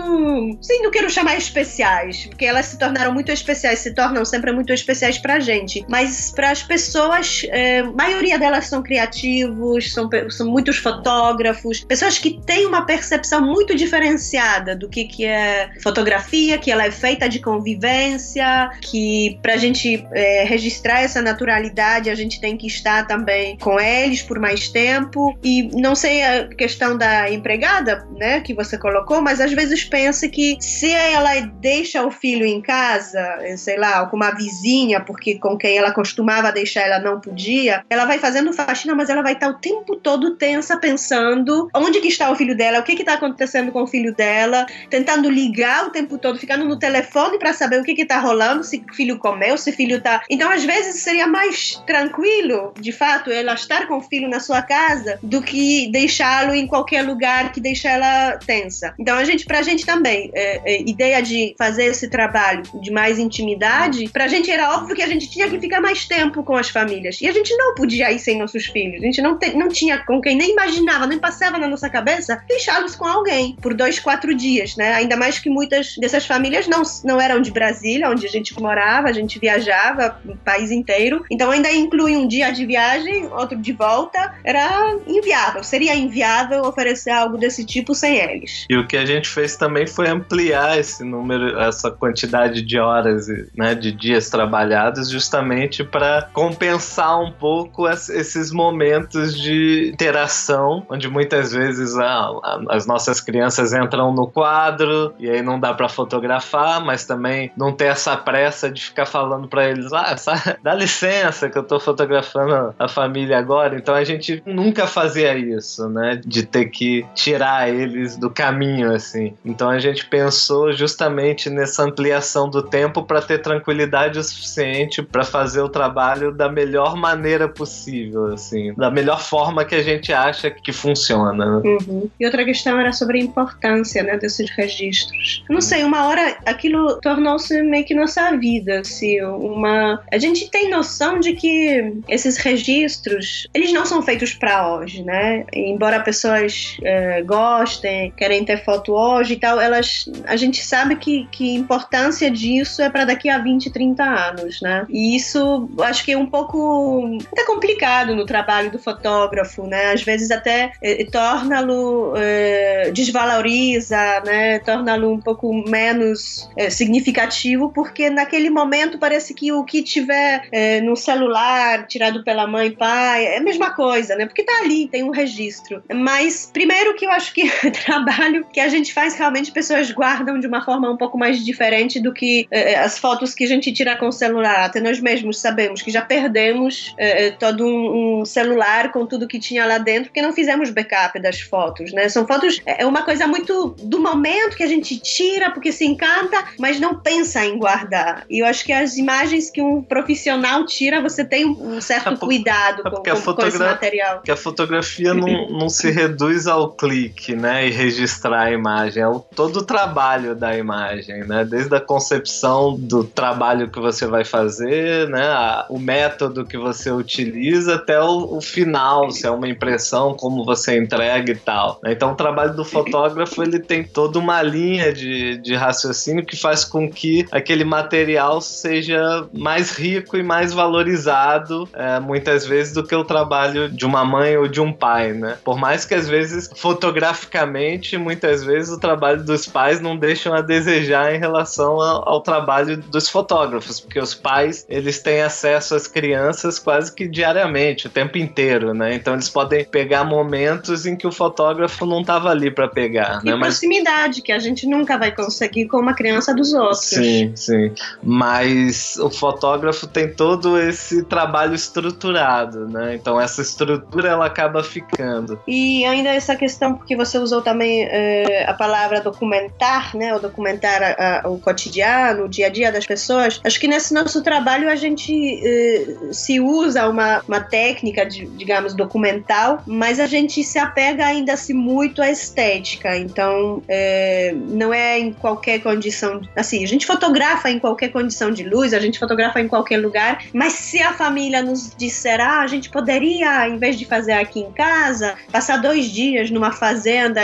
Sim, não quero chamar especiais, porque elas se tornaram muito especiais, se tornam sempre muito especiais pra gente. Mas para as pessoas, é, a maioria delas são criativos, são, são muitos fotógrafos, pessoas que têm uma percepção muito diferenciada do que, que é fotografia, que ela é feita de convivência, que pra gente é, registrar essa naturalidade a gente tem que estar também com eles por mais tempo. E não sei a questão da empregada, né, que você colocou, mas às vezes pensa que se ela deixa o filho em casa, sei lá, com uma vizinha, porque com quem ela costumava deixar ela não podia, ela vai fazendo faxina, mas ela vai estar o tempo todo tensa pensando onde que está o filho dela, o que está acontecendo com o filho dela, tentando ligar o tempo todo, ficando no telefone para saber o que que tá rolando, se o filho comeu, se o filho tá. Então, às vezes seria mais tranquilo, de fato, ela estar com o filho na sua casa do que deixá-lo em qualquer lugar que deixa ela tensa. Então, a gente, pra gente também, é, é, ideia de fazer esse trabalho de mais intimidade, pra gente era óbvio que a gente tinha que ficar mais tempo com as famílias. E a gente não podia sem nossos filhos. A gente não, te, não tinha com quem nem imaginava, nem passava na nossa cabeça deixá-los com alguém por dois, quatro dias, né? Ainda mais que muitas dessas famílias não, não eram de Brasília, onde a gente morava, a gente viajava o país inteiro. Então ainda inclui um dia de viagem, outro de volta. Era inviável, seria inviável oferecer algo desse tipo sem eles. E o que a gente fez também foi ampliar esse número, essa quantidade de horas, né, de dias trabalhados, justamente para compensar um pouco esses momentos de interação, onde muitas vezes ah, as nossas crianças entram no quadro e aí não dá para fotografar, mas também não ter essa pressa de ficar falando para eles, ah, [LAUGHS] dá licença que eu tô fotografando a família agora. Então a gente nunca fazia isso, né, de ter que tirar eles do caminho assim. Então a gente pensou justamente nessa ampliação do tempo para ter tranquilidade o suficiente para fazer o trabalho da melhor maneira possível, assim, da melhor forma que a gente acha que funciona. Uhum. E outra questão era sobre a importância, né, desses registros. Não sei, uma hora aquilo tornou-se meio que nossa vida, assim, uma. A gente tem noção de que esses registros, eles não são feitos para hoje, né? Embora pessoas é, gostem, querem ter foto hoje e tal, elas, a gente sabe que, que importância disso é para daqui a 20, 30 anos, né? E isso acho que é um pouco até complicado no trabalho do fotógrafo, né? Às vezes até é, torna-lo é, desvaloriza, né? Torna-lo um pouco menos é, significativo, porque naquele momento parece que o que tiver é, no celular tirado pela mãe e pai é a mesma coisa, né? Porque tá ali, tem um registro. Mas primeiro que eu acho que [LAUGHS] trabalho que a gente faz realmente pessoas guardam de uma forma um pouco mais diferente do que é, as fotos que a gente tira com o celular. Até nós mesmos sabemos que já perdemos é, todo um, um, celular com tudo que tinha lá dentro, porque não fizemos backup das fotos, né? São fotos, é uma coisa muito do momento que a gente tira porque se encanta, mas não pensa em guardar. E eu acho que as imagens que um profissional tira, você tem um certo é cuidado é com, com, com, esse material. Que a fotografia não, não se reduz ao clique, né? E registrar a imagem. É o, todo o trabalho da imagem, né? Desde a concepção do trabalho que você vai fazer, né? A, o método que você utiliza até o, o, final, se é uma impressão, como você entrega e tal. Né? Então o trabalho do fotógrafo ele tem toda uma linha de, de raciocínio que faz com que aquele material seja mais rico e mais valorizado é, muitas vezes do que o trabalho de uma mãe ou de um pai, né? Por mais que às vezes fotograficamente, muitas vezes o trabalho dos pais não deixam a desejar em relação ao, ao trabalho dos fotógrafos, porque os pais eles têm acesso às crianças quase que diariamente, o tempo inteiro, né? Então eles podem pegar momentos em que o fotógrafo não estava ali para pegar, e né? proximidade que a gente nunca vai conseguir com uma criança dos outros. Sim, sim. Mas o fotógrafo tem todo esse trabalho estruturado, né? Então essa estrutura ela acaba ficando. E ainda essa questão porque você usou também eh, a palavra documentar, né? O documentar a, a, o cotidiano, o dia a dia das pessoas. Acho que nesse nosso trabalho a gente eh, se usa uma, uma técnica, de, digamos, documental, mas a gente se apega ainda assim muito à estética. Então, eh, não é em qualquer condição. Assim, a gente fotografa em qualquer condição de luz, a gente fotografa em qualquer lugar, mas se a família nos disser, ah, a gente poderia, em vez de fazer aqui em casa, passar dois dias numa fazenda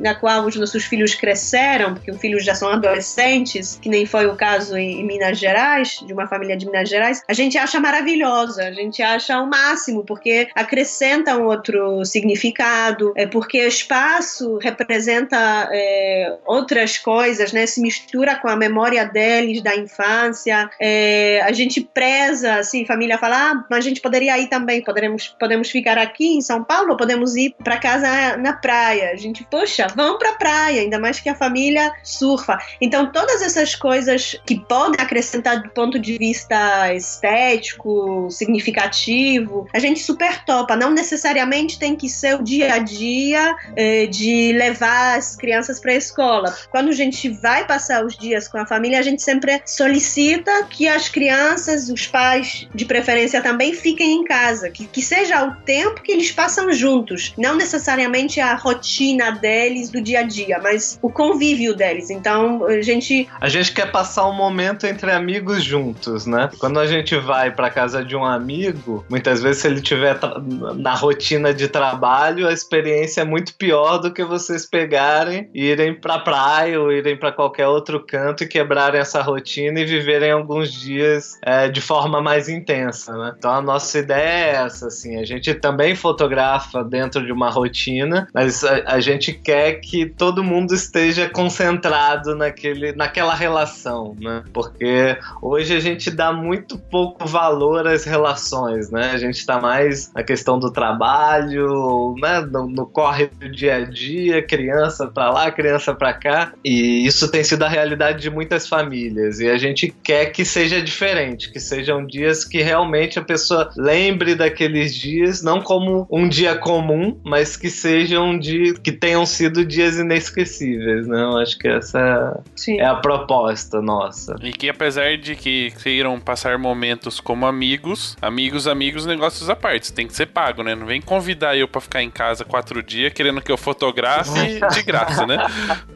na qual os nossos filhos cresceram, porque os filhos já são adolescentes, que nem foi o caso em, em Minas Gerais, de uma família de Minas Gerais, a gente acha maravilhosa, a gente acha o máximo, porque acrescenta um outro significado, é porque espaço representa é, outras coisas, né? Se mistura com a memória deles da infância. É, a gente preza, assim, família fala, ah, mas a gente poderia ir também, poderemos, podemos ficar aqui em São Paulo, podemos ir para casa na praia. A gente, poxa, vamos para praia, ainda mais que a família surfa. Então, todas essas coisas que podem acrescentar do ponto de vista estético, significativo, a gente super topa. Não necessariamente tem que ser o dia a dia eh, de levar as crianças para a escola. Quando a gente vai passar os dias com a família, a gente sempre solicita que as crianças, os pais, de preferência também, fiquem em casa, que, que seja o tempo que eles passam juntos, não necessariamente a rotina deles do dia a dia, mas o convívio deles. Então, a gente. A gente quer passar um momento entre amigos juntos, né? Quando a gente vai para casa de um amigo, muitas vezes, se ele tiver na rotina de trabalho, a experiência é muito pior do que vocês pegarem irem pra praia ou irem para qualquer outro canto e quebrarem essa rotina e viverem alguns dias é, de forma mais intensa, né? Então a nossa ideia é essa, assim, a gente também fotografa dentro de uma rotina, mas a, a gente quer que todo mundo esteja concentrado naquele, naquela relação, né? Porque hoje a gente dá muito pouco valor às relações, né? A gente está mais na questão do trabalho, né? No, no corre do dia a dia, criança para lá, criança para cá, e isso tem sido a realidade de muitas famílias. E a gente quer que seja diferente, que sejam dias que realmente a pessoa lembre daqueles dias, não como um dia comum, mas que sejam um dia que tenham sido dias inesquecíveis, né? Eu acho que essa Sim. é a proposta nossa. E que apesar de que queiram passar momentos como amigos, amigos, amigos, negócios à parte, tem que ser pago, né? Não vem convidar eu para ficar em casa quatro dias querendo que eu fotografe [LAUGHS] de graça, né?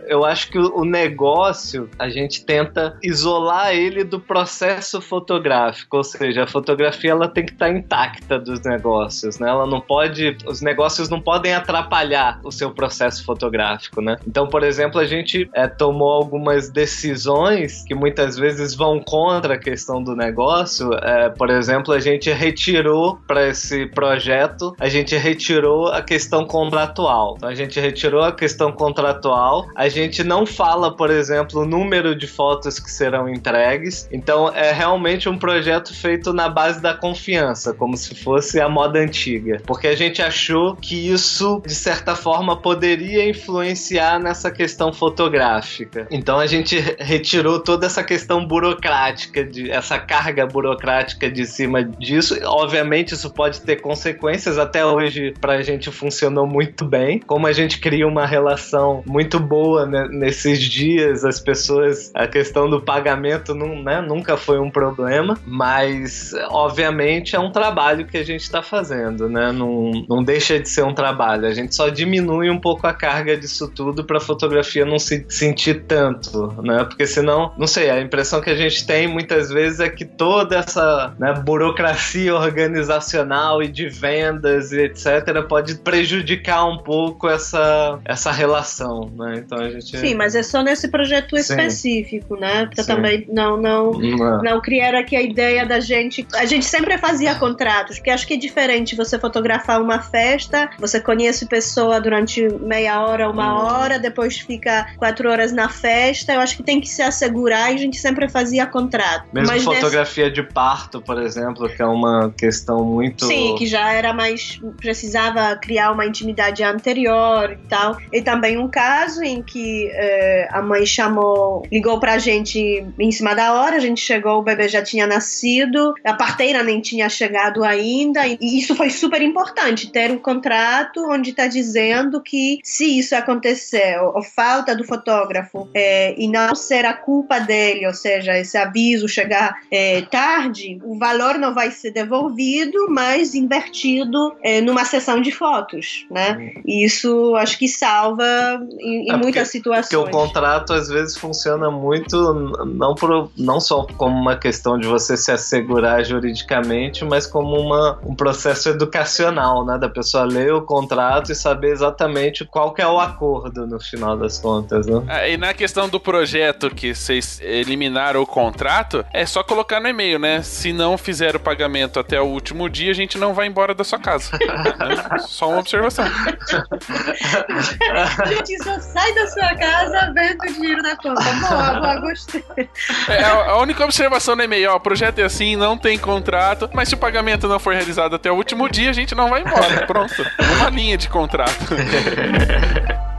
Eu acho que o negócio a gente tenta isolar ele do processo fotográfico, ou seja, a fotografia ela tem que estar intacta dos negócios, né? Ela não pode, os negócios não podem atrapalhar o seu processo fotográfico, né? Então, por exemplo, a gente é, tomou algumas decisões que muitas vezes vão contra a questão do negócio. É, por exemplo, a gente retirou para esse projeto, a gente retirou a questão contratual. Então, a gente retirou a questão contratual. A gente não fala, por exemplo, o número de fotos que serão entregues. Então, é realmente um projeto feito na base da confiança, como se fosse a moda antiga, porque a gente achou que isso de certa forma poderia influenciar nessa questão fotográfica. Então a gente retirou toda essa questão burocrática, de, essa carga burocrática de cima disso. Obviamente, isso pode ter consequências. Até hoje, pra gente funcionou muito bem. Como a gente cria uma relação muito boa né, nesses dias, as pessoas, a questão do pagamento não, né, nunca foi um problema, mas obviamente é um trabalho que a gente está fazendo, né? Não, não deixa de ser um trabalho. A gente só diminui um pouco a carga disso tudo para a fotografia não se sentir tanto, né? Porque senão, não sei, a impressão que a gente tem muitas vezes é que toda essa né, burocracia organizacional e de vendas e etc pode prejudicar um pouco essa, essa relação, né? Então a gente Sim, mas é só nesse projeto Sim. específico, né? Sim. também não não Não. não criar aqui a ideia da gente. A gente sempre fazia contratos, porque acho que é diferente você fotografar uma festa, você conhece pessoa durante meia hora, uma Hum. hora, depois fica quatro horas na festa. Eu acho que tem que se assegurar e a gente sempre fazia contrato. Mesmo Mas nessa- fotografia de parto, por exemplo, que é uma questão muito. Sim, que já era mais. precisava criar uma intimidade anterior e tal. E também um caso em que eh, a mãe chamou, ligou pra gente em cima da hora, a gente chegou, o bebê já tinha nascido, a parteira nem tinha chegado ainda, e isso foi super importante, ter um contrato onde tá dizendo que se isso acontecer, ou, falta do fotógrafo, eh, e não ser a culpa dele, ou seja, esse aviso chegar eh, tarde, o valor não vai ser devolvido, mas invertido eh, numa sessão de fotos, né? E isso acho que salva em, em É, porque- muitas situações. Porque o contrato às vezes funciona muito não, por, não só como uma questão de você se assegurar juridicamente, mas como uma, um processo educacional, né? Da pessoa ler o contrato e saber exatamente qual que é o acordo no final das contas, né? Ah, E na questão do projeto que vocês eliminaram o contrato, é só colocar no e-mail, né? Se não fizer o pagamento até o último dia, a gente não vai embora da sua casa. Né? [LAUGHS] Só uma observação. gente só sai da sua casa vendo o dinheiro na conta. Boa, boa, gostei. É, a a única observação no e-mail, ó, o projeto é assim, não tem contrato, mas se o pagamento não for realizado até o último dia, a gente não vai embora. Pronto. Uma linha de contrato. [LAUGHS]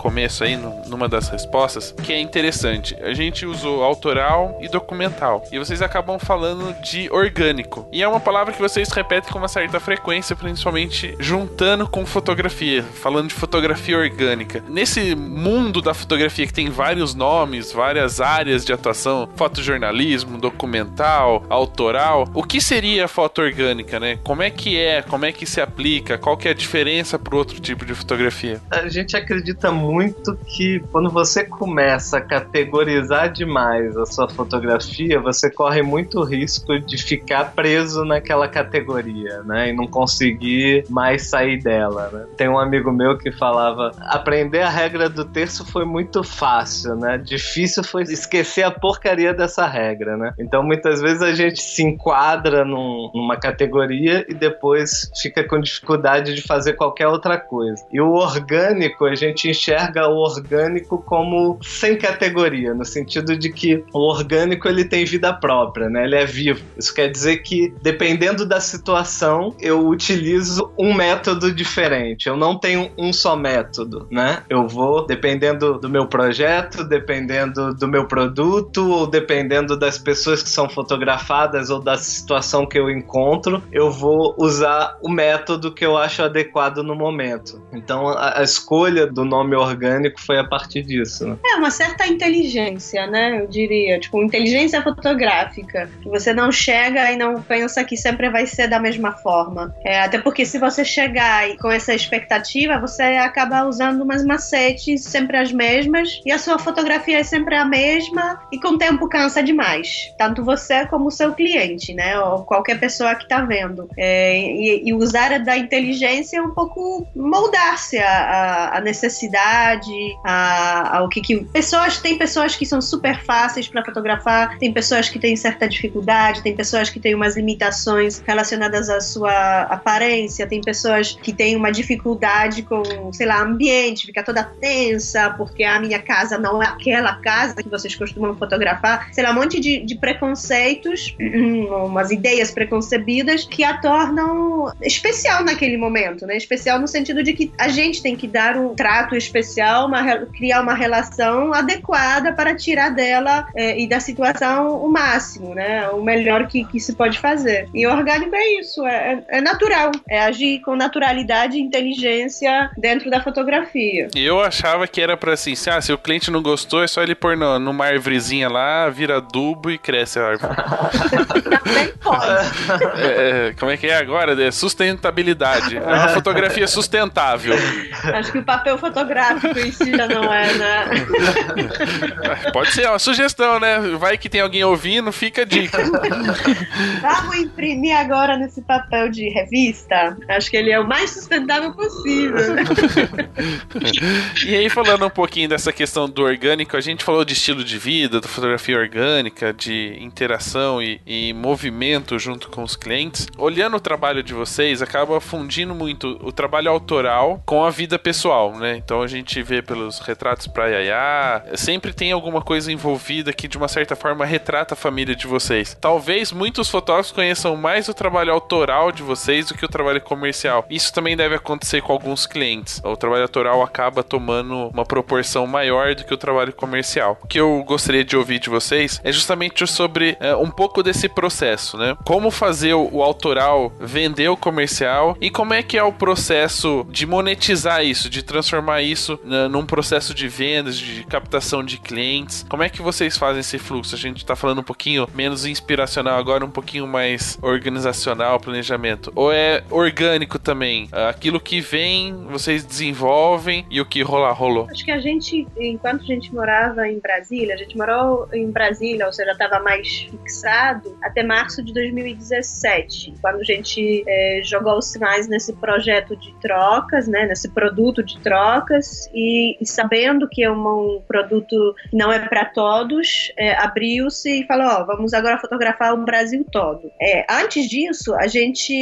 começo aí, numa das respostas, que é interessante. A gente usou autoral e documental. E vocês acabam falando de orgânico. E é uma palavra que vocês repetem com uma certa frequência, principalmente juntando com fotografia, falando de fotografia orgânica. Nesse mundo da fotografia que tem vários nomes, várias áreas de atuação, fotojornalismo, documental, autoral, o que seria foto orgânica, né? Como é que é? Como é que se aplica? Qual que é a diferença para outro tipo de fotografia? A gente acredita muito que quando você começa a categorizar demais a sua fotografia, você corre muito risco de ficar preso naquela categoria, né? E não conseguir mais sair dela, né? Tem um amigo meu que falava: aprender a regra do terço foi muito fácil, né? Difícil foi esquecer a porcaria dessa regra, né? Então muitas vezes a gente se enquadra num- numa categoria e depois fica com dificuldade de fazer qualquer outra coisa. E o orgânico, a gente enxerga o orgânico como sem categoria, no sentido de que o orgânico ele tem vida própria, né? Ele é vivo. Isso quer dizer que dependendo da situação, eu utilizo um método diferente. Eu não tenho um só método, né? Eu vou dependendo do meu projeto, dependendo do meu produto ou dependendo das pessoas que são fotografadas ou da situação que eu encontro, eu vou usar o método que eu acho adequado no momento. Então Então a, a escolha do nome orgânico foi a partir disso. Né? É, uma certa inteligência, né? Eu diria. Tipo, inteligência fotográfica. Você não chega e não pensa que sempre vai ser da mesma forma. É, até porque se você chegar com essa expectativa, você acaba usando umas macetes sempre as mesmas e a sua fotografia é sempre a mesma e com o tempo cansa demais. Tanto você como o seu cliente, né? Ou qualquer pessoa que está vendo. É, e, e, usar da inteligência é um pouco moldar-se a, a, necessidade, a, ao que, que. Pessoas, tem pessoas que são super fáceis para fotografar, tem pessoas que têm certa dificuldade, tem pessoas que têm umas limitações relacionadas à sua aparência, tem pessoas que têm uma dificuldade com, sei lá, ambiente, fica toda tensa porque a minha casa não é aquela casa que vocês costumam fotografar, sei lá, um monte de, de preconceitos, [CLEARS THROAT] umas ideias preconcebidas que a tornam especial naquele momento, né? Especial no sentido de que a gente tem que dar um trato especial, uma, criar uma relação adequada para tirar dela é, e da situação o máximo, né? O melhor que, que se pode fazer. E orgânico é isso, é, é natural, é agir com naturalidade e inteligência dentro da fotografia. Eu achava que era para assim, ah, se o cliente não gostou, é só ele pôr no, numa árvorezinha lá, vira adubo e cresce a árvore. Também pode. [LAUGHS] É, é, como é que é agora? É sustentabilidade. É uma fotografia sustentável. Acho que o papel fotográfico não é, né? [LAUGHS] Pode ser, é uma sugestão, né? Vai que tem alguém ouvindo, fica a dica. Vamos imprimir agora nesse papel de revista? Acho que ele é o mais sustentável possível. [LAUGHS] e aí, falando um pouquinho dessa questão do orgânico, a gente falou de estilo de vida, da fotografia orgânica, de interação e, e movimento junto com os clientes. Olhando o trabalho de vocês, acaba fundindo muito o trabalho autoral com a vida pessoal, né? Então a gente vê pelos retratos pra Yaya, sempre tem alguma coisa envolvida que de uma certa forma retrata a família de vocês. Talvez muitos fotógrafos conheçam mais o trabalho autoral de vocês do que o trabalho comercial. Isso também deve acontecer com alguns clientes. O trabalho autoral acaba tomando uma proporção maior do que o trabalho comercial. O que eu gostaria de ouvir de vocês é justamente sobre é, um pouco desse processo, né? Como fazer o autoral vender o comercial e como é que é o processo de monetizar isso, de transformar isso né, num processo de vendas, de captação de clientes. Como é que vocês fazem esse fluxo? A gente tá falando um pouquinho menos inspiracional agora, um pouquinho mais organizacional, planejamento. Ou é orgânico também? Aquilo que vem, vocês desenvolvem e o que rolar, rolou. Acho que a gente, enquanto a gente morava em Brasília, a gente morou em Brasília, ou seja, estava mais fixado até março de 2017, quando a gente é, jogou os sinais nesse projeto de trocas, né, nesse produto de trocas, e, e sabendo que é um, um produto que não é para todos, é, abriu-se e falou: ó, vamos agora fotografar o Brasil todo. É, antes disso, a gente,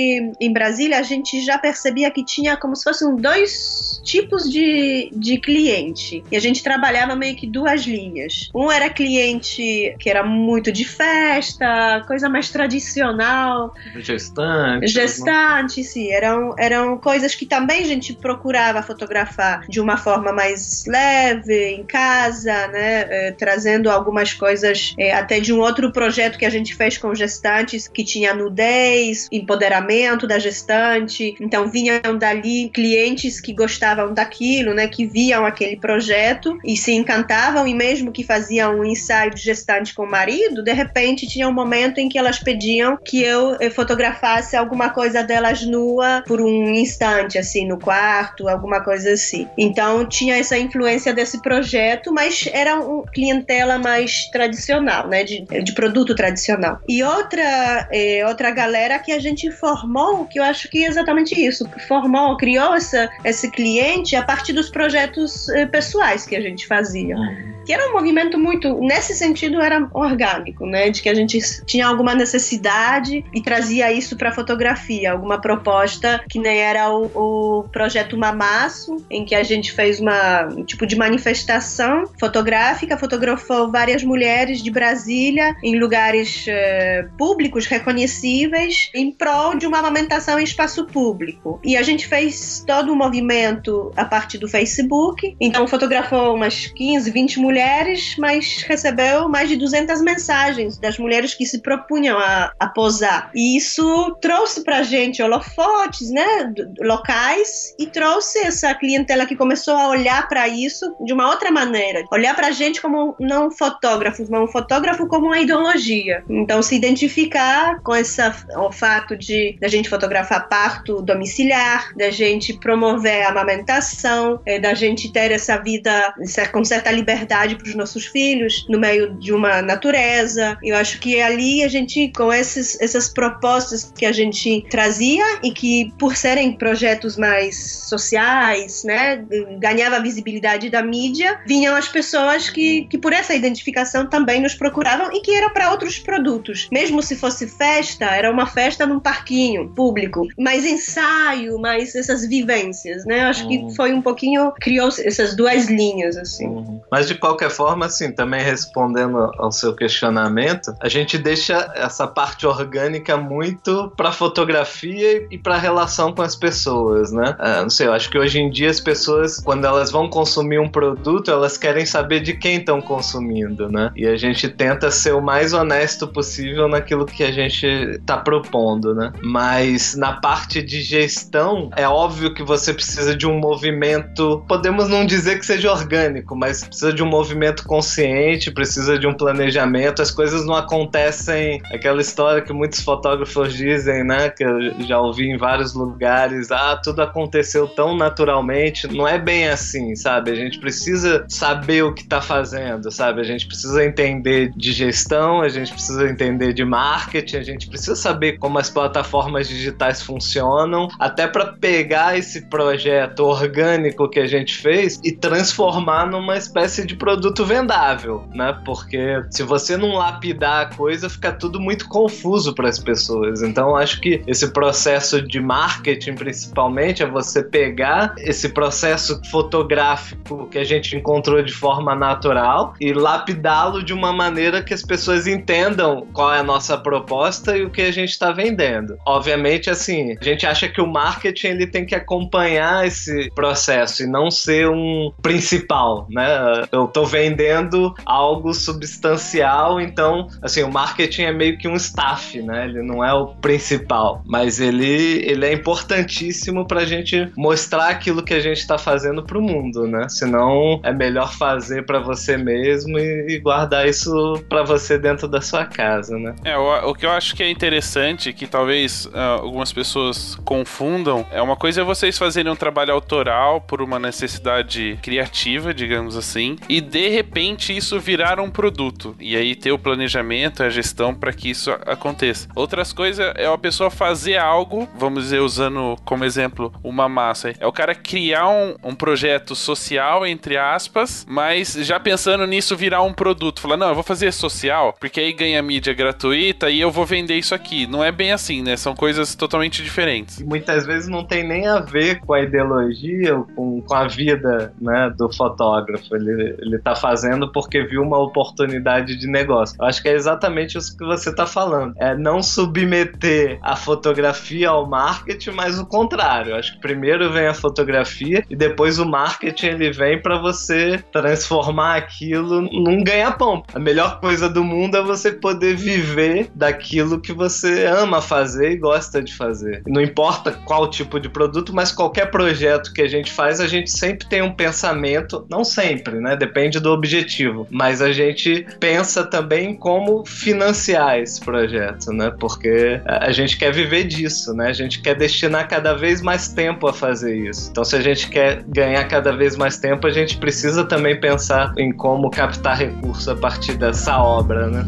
em Brasília, a gente já percebia que tinha como se fossem dois tipos de, de cliente. E a gente trabalhava meio que duas linhas. Um era cliente que era muito de festa, coisa mais tradicional. Gestante. Gestante, sim. Eram, eram coisas que também a gente procurava fotografar de uma forma mais leve, em casa, né? É, trazendo algumas coisas é, até de um outro projeto que a gente fez com gestantes, que tinha nudez, empoderamento da gestante. Então vinham dali clientes que gostavam daquilo, né? Que viam aquele projeto e se encantavam e mesmo que faziam um ensaio de gestante com o marido, de repente tinha um momento em que elas pediam que eu fotografasse alguma coisa delas nua por um instante, assim, no quarto, alguma coisa assim. Então tinha essa influência desse projeto, mas era uma clientela mais tradicional, né? De, de produto tradicional. E outra, é, outra galera que a gente formou, que eu acho que é exatamente isso, formou, criou essa, esse cliente a partir dos projetos é, pessoais que a gente fazia. Uhum. Que era um movimento muito, nesse sentido, era orgânico, né? De que a gente tinha alguma necessidade e trazia isso para fotografia, alguma proposta que nem era o, o, projeto Mamaço, em que a gente fez uma um tipo de manifestação fotográfica, fotografou várias mulheres de Brasília em lugares uh, públicos reconhecíveis em prol de uma amamentação em espaço público. E a gente fez todo um movimento a partir do Facebook, então fotografou umas 15, 20 mulheres, mas recebeu mais de 200 mensagens das mulheres que se propunham a, a posar. E isso trouxe pra gente holofotes, né, locais, e trouxe essa clientela que começou a olhar para isso de uma outra maneira, olhar para a gente como não fotógrafos, mas um fotógrafo como uma ideologia. Então, se identificar com essa, o fato de da gente fotografar parto domiciliar, da gente promover a amamentação, é, da gente ter essa vida com certa liberdade para os nossos filhos no meio de uma natureza. Eu acho que ali a gente, com esses, essas propostas que a gente trazia e que, por serem projetos mais sociais, né, ganhava a visibilidade da mídia, vinham as pessoas que, que por essa identificação também nos procuravam e que eram para outros produtos. Mesmo se fosse festa, era uma festa num parquinho público, mais ensaio, mais essas vivências, né? Acho uhum. que foi um pouquinho criou essas duas linhas assim. Uhum. Mas de qualquer forma, assim, também respondendo ao seu questionamento, a gente deixa essa parte orgânica muito para fotografia e para relação com as pessoas, né? Ah, não sei, eu acho que hoje em dia as pessoas, quando elas vão consumir um produto, elas querem saber de quem estão consumindo, né? E a gente tenta ser o mais honesto possível naquilo que a gente está propondo, né? Mas na parte de gestão, é óbvio que você precisa de um movimento, podemos não dizer que seja orgânico, mas precisa de um movimento consciente, precisa de um planejamento. As coisas não acontecem, aquela história que muitos fotógrafos dizem, né? Que eu já ouvi em vários lugares, ah, tudo aconteceu tão naturalmente. Não é bem assim, sabe? A gente precisa saber o que está fazendo, sabe? A gente precisa entender de gestão, a gente precisa entender de marketing, a gente precisa saber como as plataformas digitais funcionam, até para pegar esse projeto orgânico que a gente fez e transformar numa espécie de produto vendável, né? Porque se você não lapidar a coisa, fica tudo muito confuso para as pessoas. Então, acho que esse processo de marketing, principalmente, é você pegar esse processo fotográfico que a gente encontrou de forma natural e lapidá-lo de uma maneira que as pessoas entendam qual é a nossa proposta e o que a gente está vendendo. Obviamente, assim, a gente acha que o marketing ele tem que acompanhar esse processo e não ser um principal, né? Eu estou vendendo algo substancial, então, assim, o marketing é meio que um staff, né? Ele não é o principal, mas ele, ele é importantíssimo para a gente mostrar aquilo que a gente está fazendo para o mundo, né? Senão é melhor fazer para você mesmo e, e guardar isso para você dentro da sua casa, né? É, o, o que eu acho que é interessante, que talvez uh, algumas pessoas confundam, é uma coisa é vocês fazerem um trabalho autoral por uma necessidade criativa, digamos assim, e de repente isso virar um produto. E aí ter o planejamento, a gestão para que isso aconteça. Outras coisas é a pessoa fazer algo, vamos dizer, usando como exemplo uma massa. É o cara criar um, um projeto social, entre aspas, mas já pensando nisso virar um produto. Falar, não, eu vou fazer social, porque aí ganha mídia gratuita e eu vou vender isso aqui. Não é bem assim, né? São coisas totalmente diferentes. E muitas vezes não tem nem a ver com a ideologia ou com, com a vida né, do fotógrafo. Ele, ele tá fazendo porque viu uma oportunidade de negócio. Eu acho que é exatamente isso que você tá falando. É não submeter a fotografia ao marketing, mas o contrário. Eu acho que primeiro vem a fotografia e depois o marketing ele vem para você transformar aquilo num ganha-pão. A melhor coisa do mundo é você poder viver daquilo que você ama fazer e gosta de fazer. Não importa qual tipo de produto, mas qualquer projeto que a gente faz, a gente sempre tem um pensamento, não sempre, né? Depende do objetivo, mas a gente pensa também como financiar esse projeto, né? Porque a gente quer viver disso, né? A gente quer destinar cada vez mais tempo a fazer isso. Então, se a gente quer ganhar cada vez mais tempo, a gente precisa também pensar em como captar recurso a partir dessa obra, né?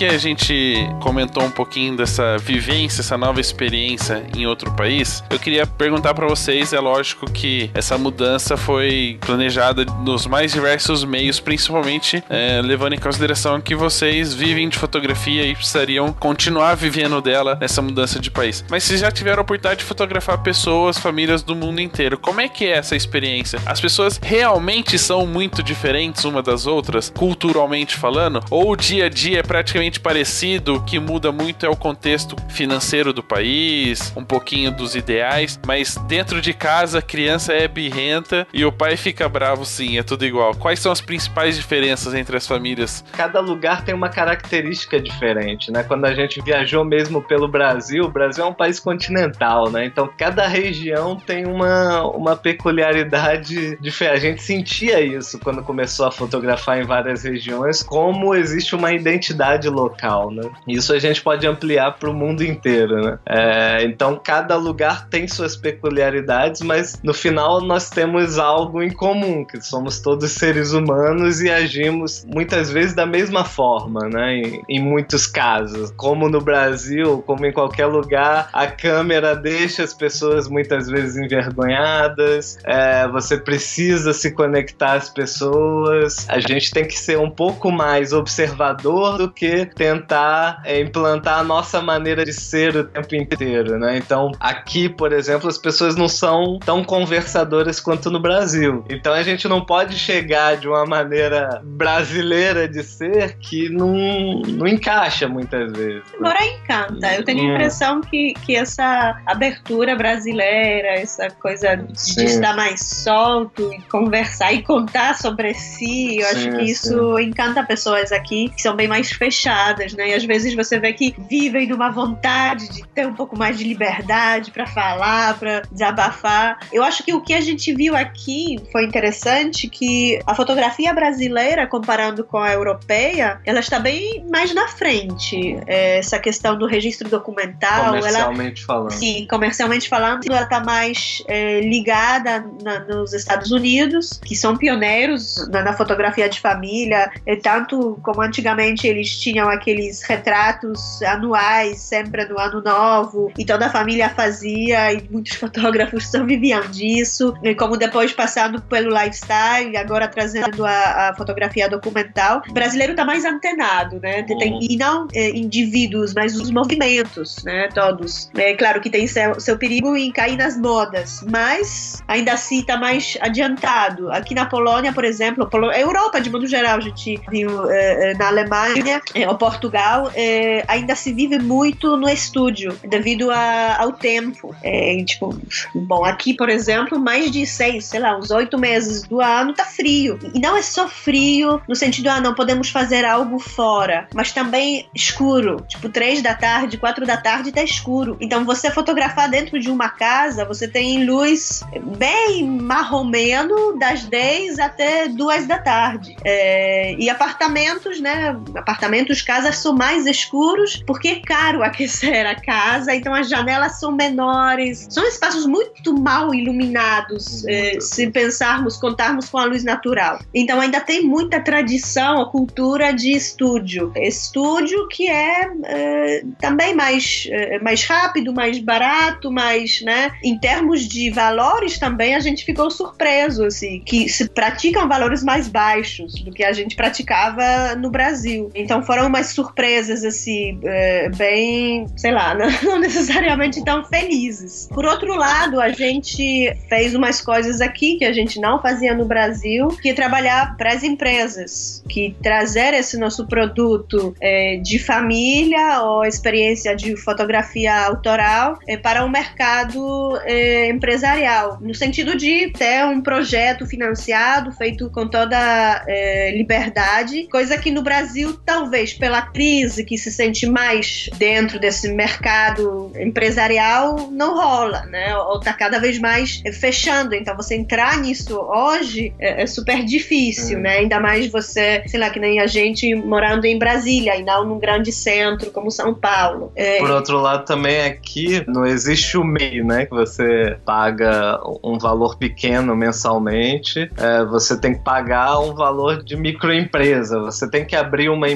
Que a gente comentou um pouquinho dessa vivência, essa nova experiência em outro país, eu queria perguntar para vocês, é lógico que essa mudança foi planejada nos mais diversos meios, principalmente é, levando em consideração que vocês vivem de fotografia e precisariam continuar vivendo dela nessa mudança de país. Mas vocês já tiveram a oportunidade de fotografar pessoas, famílias do mundo inteiro. Como é que é essa experiência? As pessoas realmente são muito diferentes uma das outras, culturalmente falando? Ou o dia a dia é praticamente parecido, o que muda muito é o contexto financeiro do país, um pouquinho dos ideais, mas dentro de casa a criança é birrenta e o pai fica bravo sim, é tudo igual. Quais são as principais diferenças entre as famílias? Cada lugar tem uma característica diferente, né? Quando a gente viajou mesmo pelo Brasil, o Brasil é um país continental, né? Então cada região tem uma, uma peculiaridade diferente. A gente sentia isso quando começou a fotografar em várias regiões, como existe uma identidade local, né? Isso a gente pode ampliar para o mundo inteiro, né? É, então cada lugar tem suas peculiaridades, mas no final nós temos algo em comum, que somos todos seres humanos e agimos muitas vezes da mesma forma, né? Em, em muitos casos, como no Brasil, como em qualquer lugar, a câmera deixa as pessoas muitas vezes envergonhadas. É, você precisa se conectar às pessoas. A gente tem que ser um pouco mais observador do que tentar é, implantar a nossa maneira de ser o tempo inteiro, né? Então, aqui, por exemplo, as pessoas não são tão conversadoras quanto no Brasil. Então, a gente não pode chegar de uma maneira brasileira de ser que não, não encaixa muitas vezes. Né? Agora encanta. Eu tenho a hum. impressão que, que essa abertura brasileira, essa coisa de Sim. estar mais solto e conversar e contar sobre si, eu sim, acho que isso encanta pessoas aqui que são bem mais fechadas, né? E às vezes você vê que vivem numa vontade de ter um pouco mais de liberdade para falar, para desabafar. Eu acho que o que a gente viu aqui foi interessante que a fotografia brasileira, comparando com a europeia, ela está bem mais na frente. É, essa questão do registro documental, comercialmente ela, falando. Sim, comercialmente falando, ela está mais é, ligada na, nos Estados Unidos, que são pioneiros na, na fotografia de família, é, tanto como antigamente eles tinham aqueles retratos anuais, sempre no ano novo, e toda a família fazia, e muitos fotógrafos só [LAUGHS] viviam disso, e como depois passando pelo lifestyle, agora trazendo a, a fotografia documental, o brasileiro está mais antenado, né? Tem, e não é, indivíduos, mas os movimentos, né? Todos. É claro que tem seu, seu perigo em cair nas modas, mas ainda assim está mais adiantado. Aqui na Polônia, por exemplo, Europa de modo geral, a gente viu é na Alemanha Portugal, é, ainda se vive muito no estúdio, devido a, ao tempo. É, tipo, bom, aqui, por exemplo, mais de seis, sei lá, uns oito meses do ano tá frio. E não é só frio no sentido, ah, não podemos fazer algo fora, mas também escuro. Tipo, três da tarde, quatro da tarde tá escuro. Então, você fotografar dentro de uma casa, você tem luz bem marromeno das 10 até duas da tarde. É, e apartamentos, né? Apartamentos, casas são mais escuros porque é caro aquecer a casa, então as janelas são menores. São espaços muito mal iluminados, é, se pensarmos, contarmos com a luz natural. Então ainda tem muita tradição, a cultura de estúdio. Estúdio que é, é também mais, é, mais rápido, mais barato, mais, né? Em termos de valores também a gente ficou surpreso, assim, que se praticam valores mais baixos do que a gente praticava no Brasil. Então foram umas surpresas, assim, é, bem, sei lá, [LAUGHS] não necessariamente tão felizes. Por outro lado, a gente fez umas coisas aqui que a gente não fazia no Brasil, que é trabalhar para as empresas, que trazer esse nosso produto é, de família ou experiência de fotografia autoral é, para o mercado é, empresarial, no sentido de ter um projeto financiado, feito com toda é, liberdade, coisa que no Brasil, talvez pela crise que se sente mais dentro desse mercado empresarial, não rola, né? Ou está cada vez mais fechando. Então, você entrar nisso hoje é, é super difícil, hum. né? Ainda mais você, sei lá, que nem a gente morando em Brasília e não num grande centro como São Paulo. É... Por outro lado, também aqui não existe o meio, né? Que você paga um valor pequeno mensalmente, é, você tem que pagar um valor de microempresa, você tem que abrir uma uma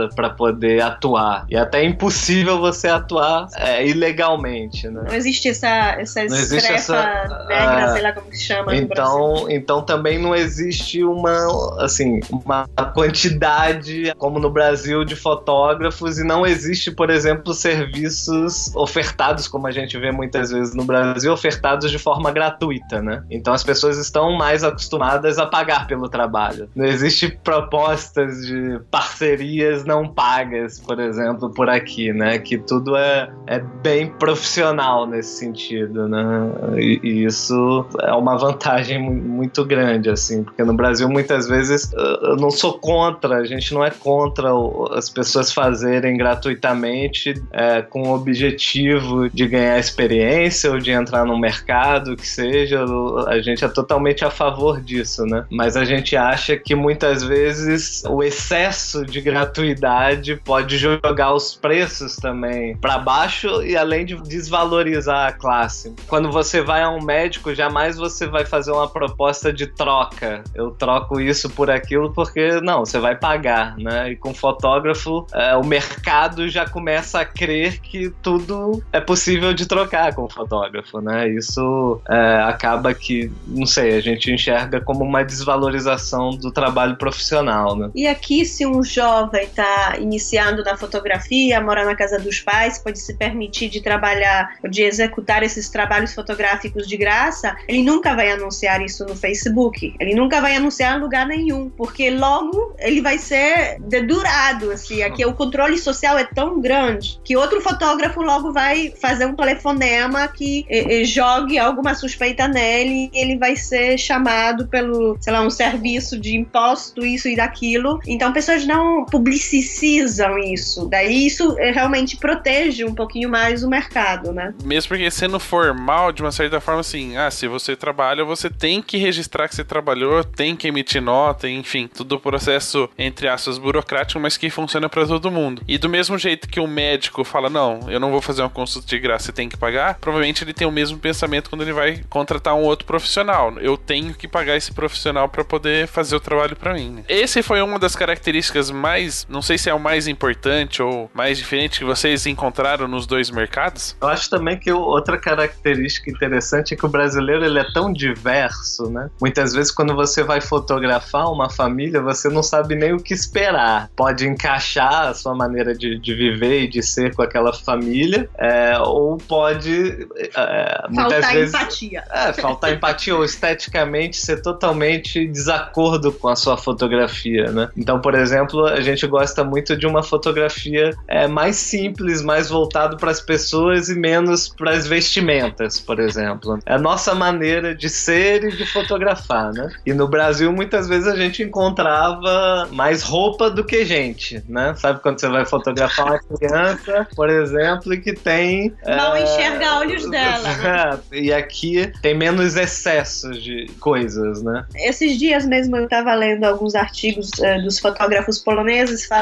empresa para poder atuar. E até é impossível você atuar é, ilegalmente, né? Não existe essa, essa Não existe essa- negra, ah, sei lá como se chama. Então, então também não existe uma assim uma quantidade como no Brasil de fotógrafos e não existe, por exemplo, serviços ofertados como a gente vê muitas vezes no Brasil ofertados de forma gratuita, né? Então as pessoas estão mais acostumadas a pagar pelo trabalho. Não existe propostas de parcerias não pagas, por exemplo, por aqui, né? Que tudo é, é bem profissional nesse sentido, né? E, e isso é uma vantagem mu- muito grande, assim, porque no Brasil muitas vezes eu não sou contra, a gente não é contra as pessoas fazerem gratuitamente é, com o objetivo de ganhar experiência ou de entrar no mercado, que seja, a gente é totalmente a favor disso, né? Mas a gente acha que muitas vezes o excesso de gratuidade pode jogar os preços também para baixo e além de desvalorizar a classe. Quando você vai a um médico, jamais você vai fazer uma proposta de troca. Eu troco isso por aquilo porque não, você vai pagar, né? E com fotógrafo, é, o mercado já começa a crer que tudo é possível de trocar com fotógrafo, né? Isso é, acaba que, não sei, a gente enxerga como uma desvalorização do trabalho profissional, né? E aqui, se um jovem está iniciando na fotografia, mora na casa dos pais, pode se permitir de trabalhar, de executar esses trabalhos fotográficos de graça, ele nunca vai anunciar isso no Facebook. Ele nunca vai anunciar em lugar nenhum, porque logo ele vai ser dedurado, assim. Aqui o controle social é tão grande que outro fotógrafo logo vai fazer um telefonema que eh, eh, jogue alguma suspeita nele e ele vai ser chamado pelo, sei lá, um serviço de imposto, isso e daquilo. Então pessoas não publicizam isso. Daí isso eh, realmente protege um pouquinho mais o mercado, né? Mesmo porque sendo formal, de uma certa forma, assim, ah, se você trabalha, você tem que registrar que você trabalhou, tem que emitir nota, enfim, tudo o processo, entre aspas, burocrático, mas que funciona pra todo mundo. E do mesmo jeito que o médico fala, não, eu não vou fazer uma consulta de graça, você tem que pagar, provavelmente ele tem o mesmo pensamento quando ele vai contratar um outro profissional. Eu tenho que pagar esse profissional pra poder fazer o trabalho pra mim. né? Esse foi uma das características mais, não sei se é o mais importante ou mais diferente que vocês encontraram nos dois mercados. Eu acho também que outra característica interessante é que o brasileiro ele é tão diverso, né? Muitas vezes quando você vai fotografar uma família, você não sabe nem o que esperar. Pode encaixar a sua maneira de, de viver e de ser com aquela família, é, ou pode é, muitas Faltar vezes empatia. é, faltar empatia ou esteticamente ser totalmente desacordo com a sua fotografia, né? Então, por exemplo, a gente gosta muito de uma fotografia é, mais simples, mais voltado para as pessoas e menos para as vestimentas, por exemplo. É a nossa maneira de ser e de fotografar, né? E no Brasil, muitas vezes a gente encontrava mais roupa do que gente, né? Sabe quando você vai fotografar uma criança, por exemplo, e que tem Mal é, enxerga olhos [LAUGHS] dela. É, e aqui tem menos excessos de coisas, né? Esses dias mesmo eu estava lendo alguns artigos eh, dos fotógrafos poloneses falando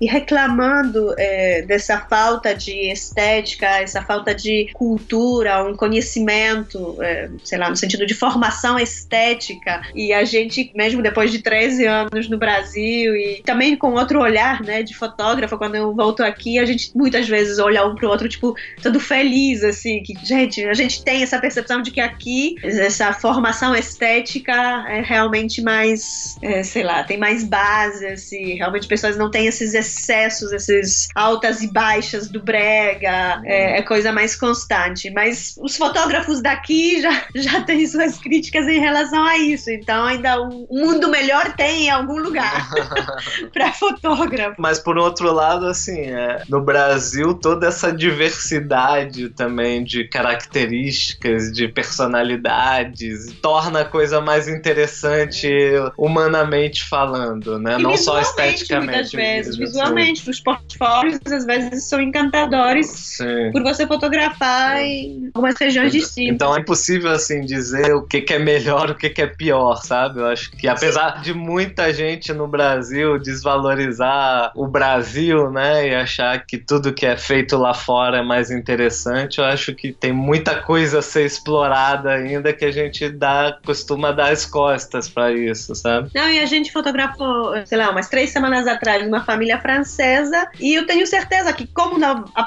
e reclamando eh, dessa falta de estética, essa falta de cultura, um conhecimento, eh, sei lá, no sentido de formação estética. E a gente, mesmo depois de 13 anos no Brasil e também com outro olhar, né, de fotógrafo, quando eu volto aqui, a gente muitas vezes olha um pro outro, tipo, todo feliz, assim, que, gente, a gente tem essa percepção de que aqui essa formação estética é realmente mais, é, sei lá, tem mais base, assim, realmente pessoas não têm esses excessos, esses altas e baixas do brega, é, é coisa mais constante. Mas os fotógrafos daqui já, [LAUGHS] já têm suas críticas em relação a isso, então ainda um mundo melhor tem em algum lugar [LAUGHS] para fotógrafo. Mas por outro lado, assim, é, no Brasil toda essa diversidade também de características, de personalidades, torna a coisa mais interessante humanamente falando, né? E Não só esteticamente. Visualmente, os portfólios às vezes são encantadores Sim. por você fotografar em algumas regiões distintas. Então é impossível assim dizer o que, que é melhor, o que, que é pior, sabe? Eu acho que apesar de muita gente no Brasil desvalorizar o Brasil, né, e achar que tudo que é feito lá fora é mais interessante, eu acho que tem muita coisa a ser explorada ainda que a gente dá costuma dar as costas pra isso, sabe? Não, e a gente fotografou, sei lá, umas três semanas semanas atrás uma família francesa e eu tenho certeza que, como na, a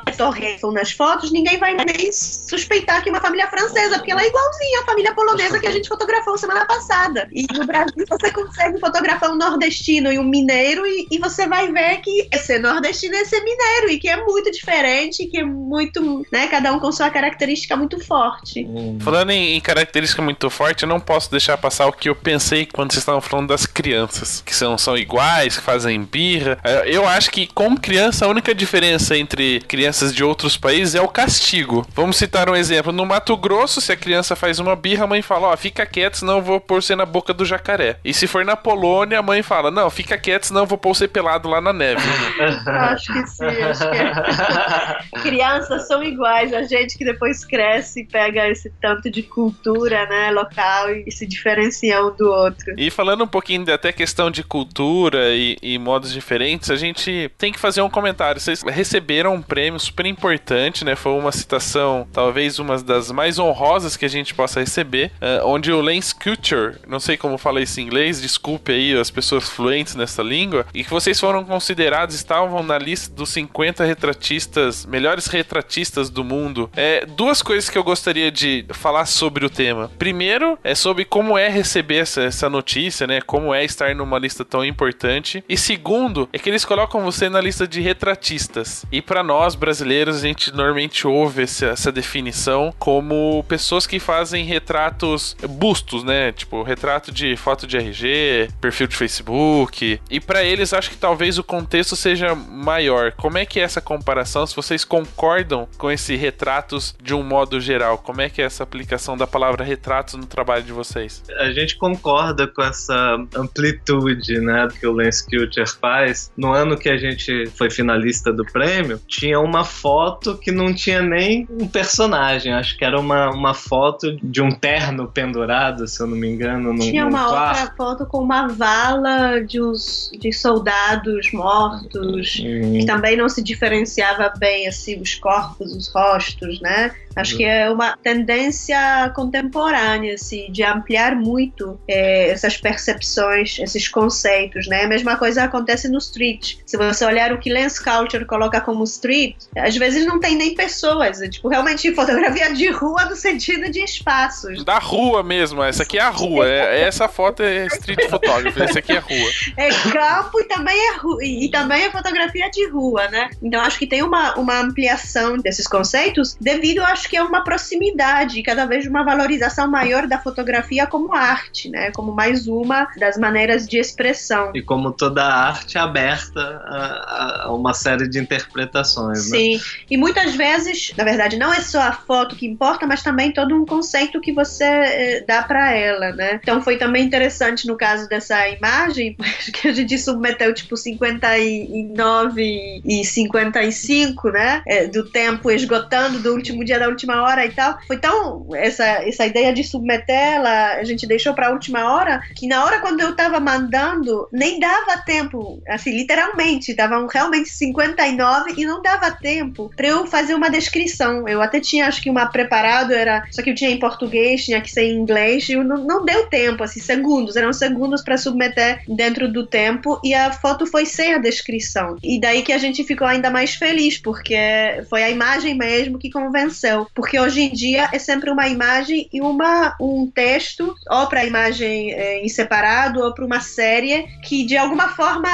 são nas fotos, ninguém vai nem suspeitar que é uma família francesa, porque ela é igualzinha à família polonesa que a gente fotografou semana passada. E no Brasil você consegue fotografar um nordestino e um mineiro e, e você vai ver que esse nordestino é esse mineiro e que é muito diferente, que é muito, né, cada um com sua característica muito forte. Hum. Falando em, em característica muito forte, eu não posso deixar passar o que eu pensei quando vocês estavam falando das crianças, que são, são iguais, que fazem birra. É, eu acho que, como criança, a única diferença entre crianças de outros países é o castigo. Vamos citar um exemplo. No Mato Grosso, se a criança faz uma birra, a mãe fala: Ó, oh, fica quieto, senão eu vou pôr você na boca do jacaré. E se for na Polônia, a mãe fala: Não, fica quieto, senão eu vou pôr você pelado lá na neve. acho que sim, acho que é. [LAUGHS] Crianças são iguais, a gente que depois cresce e pega esse tanto de cultura, né, local e se diferencia um do outro. E falando um pouquinho de até questão de cultura e, e modos diferentes, a gente tem que fazer um comentário. Vocês receberam um prêmio super importante, né? Foi uma citação, talvez uma das mais honrosas que a gente possa receber, uh, onde o Lance Culture, não sei como fala isso em inglês, desculpe aí as pessoas fluentes nessa língua, e que vocês foram considerados, estavam na lista dos 50 retratistas, melhores retratistas do mundo. É, duas coisas que eu gostaria de falar sobre o tema. Primeiro, é sobre como é receber essa, essa notícia, né? Como é estar numa lista tão importante. E segundo, é que eles colocam você na lista de retratistas. E para nós, brasileiros, a gente normalmente ouve essa, essa definição como pessoas que fazem retratos bustos, né? Tipo, retrato de foto de RG, perfil de Facebook. E para eles, acho que talvez o contexto seja maior. Como é que é essa comparação? Se vocês concordam com esse retratos de um modo geral, como é que é essa aplicação da palavra retratos no trabalho de vocês? A gente concorda com essa amplitude, né, que o Lance Culture faz. No ano que a gente foi finalista do prêmio, tinha uma foto que não tinha nem um personagem. Acho que era uma, uma foto de um terno pendurado, se eu não me engano. Num, tinha uma quarto. outra foto com uma vala de, os, de soldados mortos, hum. que também não se diferenciava bem assim os corpos, os rostos, né? Acho que é uma tendência contemporânea, assim, de ampliar muito é, essas percepções, esses conceitos, né? A mesma coisa acontece no street. Se você olhar o que Lens Culture coloca como street, às vezes não tem nem pessoas, é, tipo, realmente [LAUGHS] fotografia de rua no sentido de espaços. Da rua mesmo, essa aqui é a rua, é, essa foto é street photography, essa aqui é rua. É campo e também é, rua, e também é fotografia de rua, né? Então acho que tem uma, uma ampliação desses conceitos devido, acho que é uma proximidade, cada vez uma valorização maior da fotografia como arte, né? Como mais uma das maneiras de expressão. E como toda arte aberta a, a uma série de interpretações, né? Sim, né? e muitas vezes, na verdade, não é só a foto que importa, mas também todo um conceito que você eh, dá para ela, né? Então foi também interessante no caso dessa imagem, [LAUGHS] que a gente submeteu tipo 59 e 55, né? É, do tempo esgotando do último dia da última hora e tal. Foi tão essa, essa ideia de submeter ela, a gente deixou pra última hora, que na hora quando eu tava mandando, nem dava tempo, assim, literalmente, estavam realmente 59 e não dava tempo pra eu fazer uma descrição. Eu até tinha, acho que uma preparado, era, só que eu tinha em português, tinha que ser em inglês, e não, não deu tempo, assim, segundos, eram segundos para submeter dentro do tempo e a foto foi sem a descrição. E daí que a gente ficou ainda mais feliz, porque foi a imagem mesmo que convenceu porque hoje em dia é sempre uma imagem e uma, um texto, ou para a imagem é, em separado, ou para uma série, que de alguma forma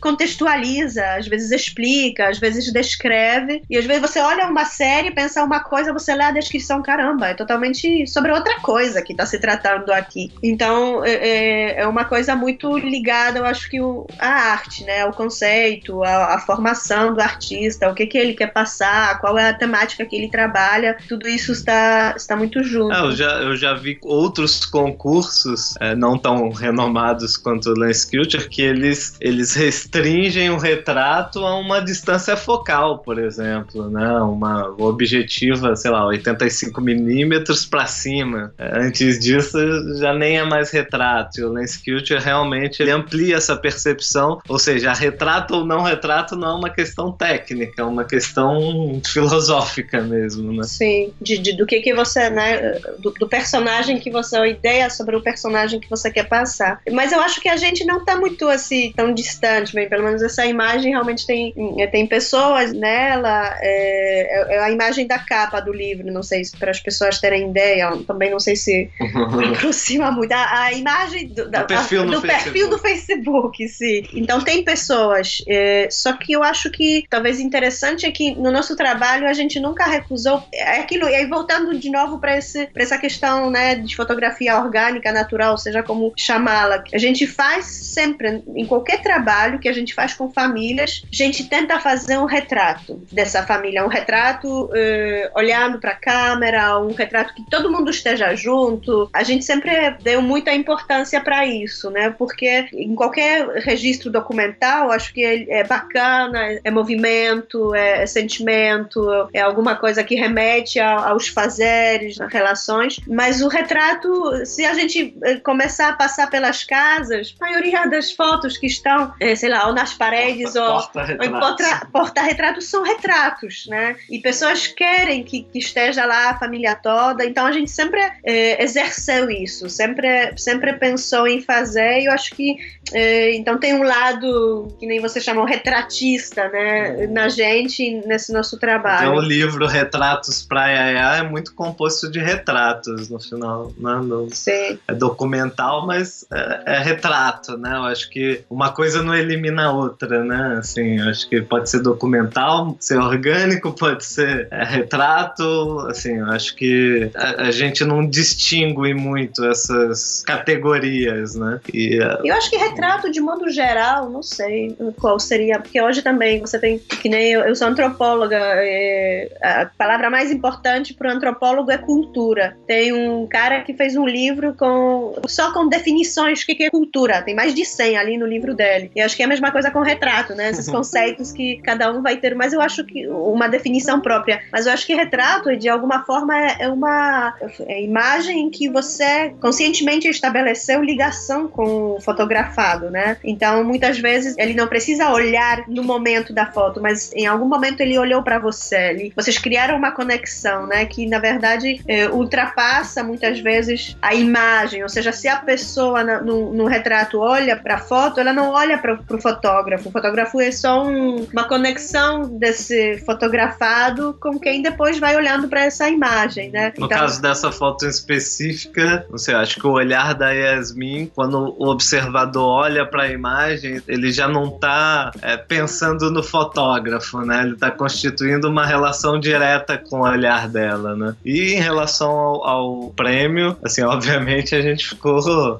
contextualiza, às vezes explica, às vezes descreve, e às vezes você olha uma série, pensa uma coisa, você lê a descrição, caramba, é totalmente sobre outra coisa que está se tratando aqui. Então é, é, é uma coisa muito ligada, eu acho que o, a arte, né, o conceito, a, a formação do artista, o que, que ele quer passar, qual é a temática que ele trabalha tudo isso está, está muito junto. É, eu, já, eu já vi outros concursos, é, não tão renomados quanto o Lance Culture, que eles, eles restringem o retrato a uma distância focal, por exemplo, né? Uma objetiva, sei lá, 85 milímetros para cima. É, antes disso, já nem é mais retrato. E o Lance Culture realmente ele amplia essa percepção, ou seja, retrato ou não retrato não é uma questão técnica, é uma questão filosófica mesmo, né? Sim, de, de- do que que você, né, do, do personagem que você, a ideia sobre o personagem que você quer passar. Mas eu acho que a gente não tá muito assim, tão distante, bem, pelo menos essa imagem realmente tem, é, tem pessoas nela, é, é a imagem da capa do livro, não sei se para as pessoas terem ideia, também não sei se [LAUGHS] aproxima muito. A, a imagem do, da- perfil a- do perfil do Facebook, sim. Então tem pessoas, é, só que eu acho que talvez interessante é que no nosso trabalho a gente nunca recusou é aquilo. E aí voltando de novo para essa questão né, de fotografia orgânica, natural, seja como chamá-la, a gente faz sempre em qualquer trabalho que a gente faz com famílias, a gente tenta fazer um retrato dessa família, um retrato eh, olhando para a câmera, um retrato que todo mundo esteja junto. A gente sempre deu muita importância para isso, né? Porque em qualquer registro documental, acho que é, é bacana, é movimento, é, é sentimento, é alguma coisa que remete a- aos fazeres, às relações. Mas o retrato, se a gente eh, começar a passar pelas casas, a maioria das fotos que estão, eh, sei lá, ou nas paredes ou ou em porta- porta-retratos são retratos, né? E pessoas querem que, que esteja lá a família toda, então a gente sempre eh, exerceu isso, sempre, sempre pensou em fazer, e eu acho que eh, então tem um lado que nem você chamou retratista, né? Na gente, nesse nosso Então, o trabalho. livro Retratos pra Yaya é muito composto de retratos no final. Né? Não- Sim, É documental, mas é, é retrato, né? Eu acho que uma coisa não elimina a outra, né? Assim, eu acho que pode ser documental, ser orgânico, pode ser é, retrato. Assim, eu acho que a, a gente não distingue muito essas categorias, né? E é, Eu acho que retrato, de modo geral, não sei qual seria, porque hoje também você tem, que nem eu, eu sou antropóloga, é, a palavra mais importante para o antropólogo é cultura. Tem um cara que fez um livro com só com definições do que é cultura, tem mais de 100 ali no livro dele. E acho que é a mesma coisa com retrato, né? Esses [LAUGHS] conceitos que cada um vai ter, mas eu acho que uma definição própria. Mas eu acho que retrato, de alguma forma, é é uma é imagem em que você conscientemente estabeleceu ligação com o fotografado, né? Então, muitas vezes ele não precisa olhar no momento da foto, mas em algum momento ele olhou para você. Ele, vocês criaram uma conexão, né? Que na verdade eh, ultrapassa muitas vezes a imagem. Ou seja, se a pessoa na- no, no retrato olha para a foto, ela não olha para o fotógrafo. O fotógrafo é só um- uma conexão desse fotografado com quem depois vai olhando para essa imagem, né? No caso dessa foto em específica, não sei, acho que o olhar da Yasmin, quando o observador olha para a imagem, ele já não está pensando no fotógrafo, né? Ele está constituindo uma relação direta com olhar dela, né? E em relação ao, ao prêmio, assim, obviamente a gente ficou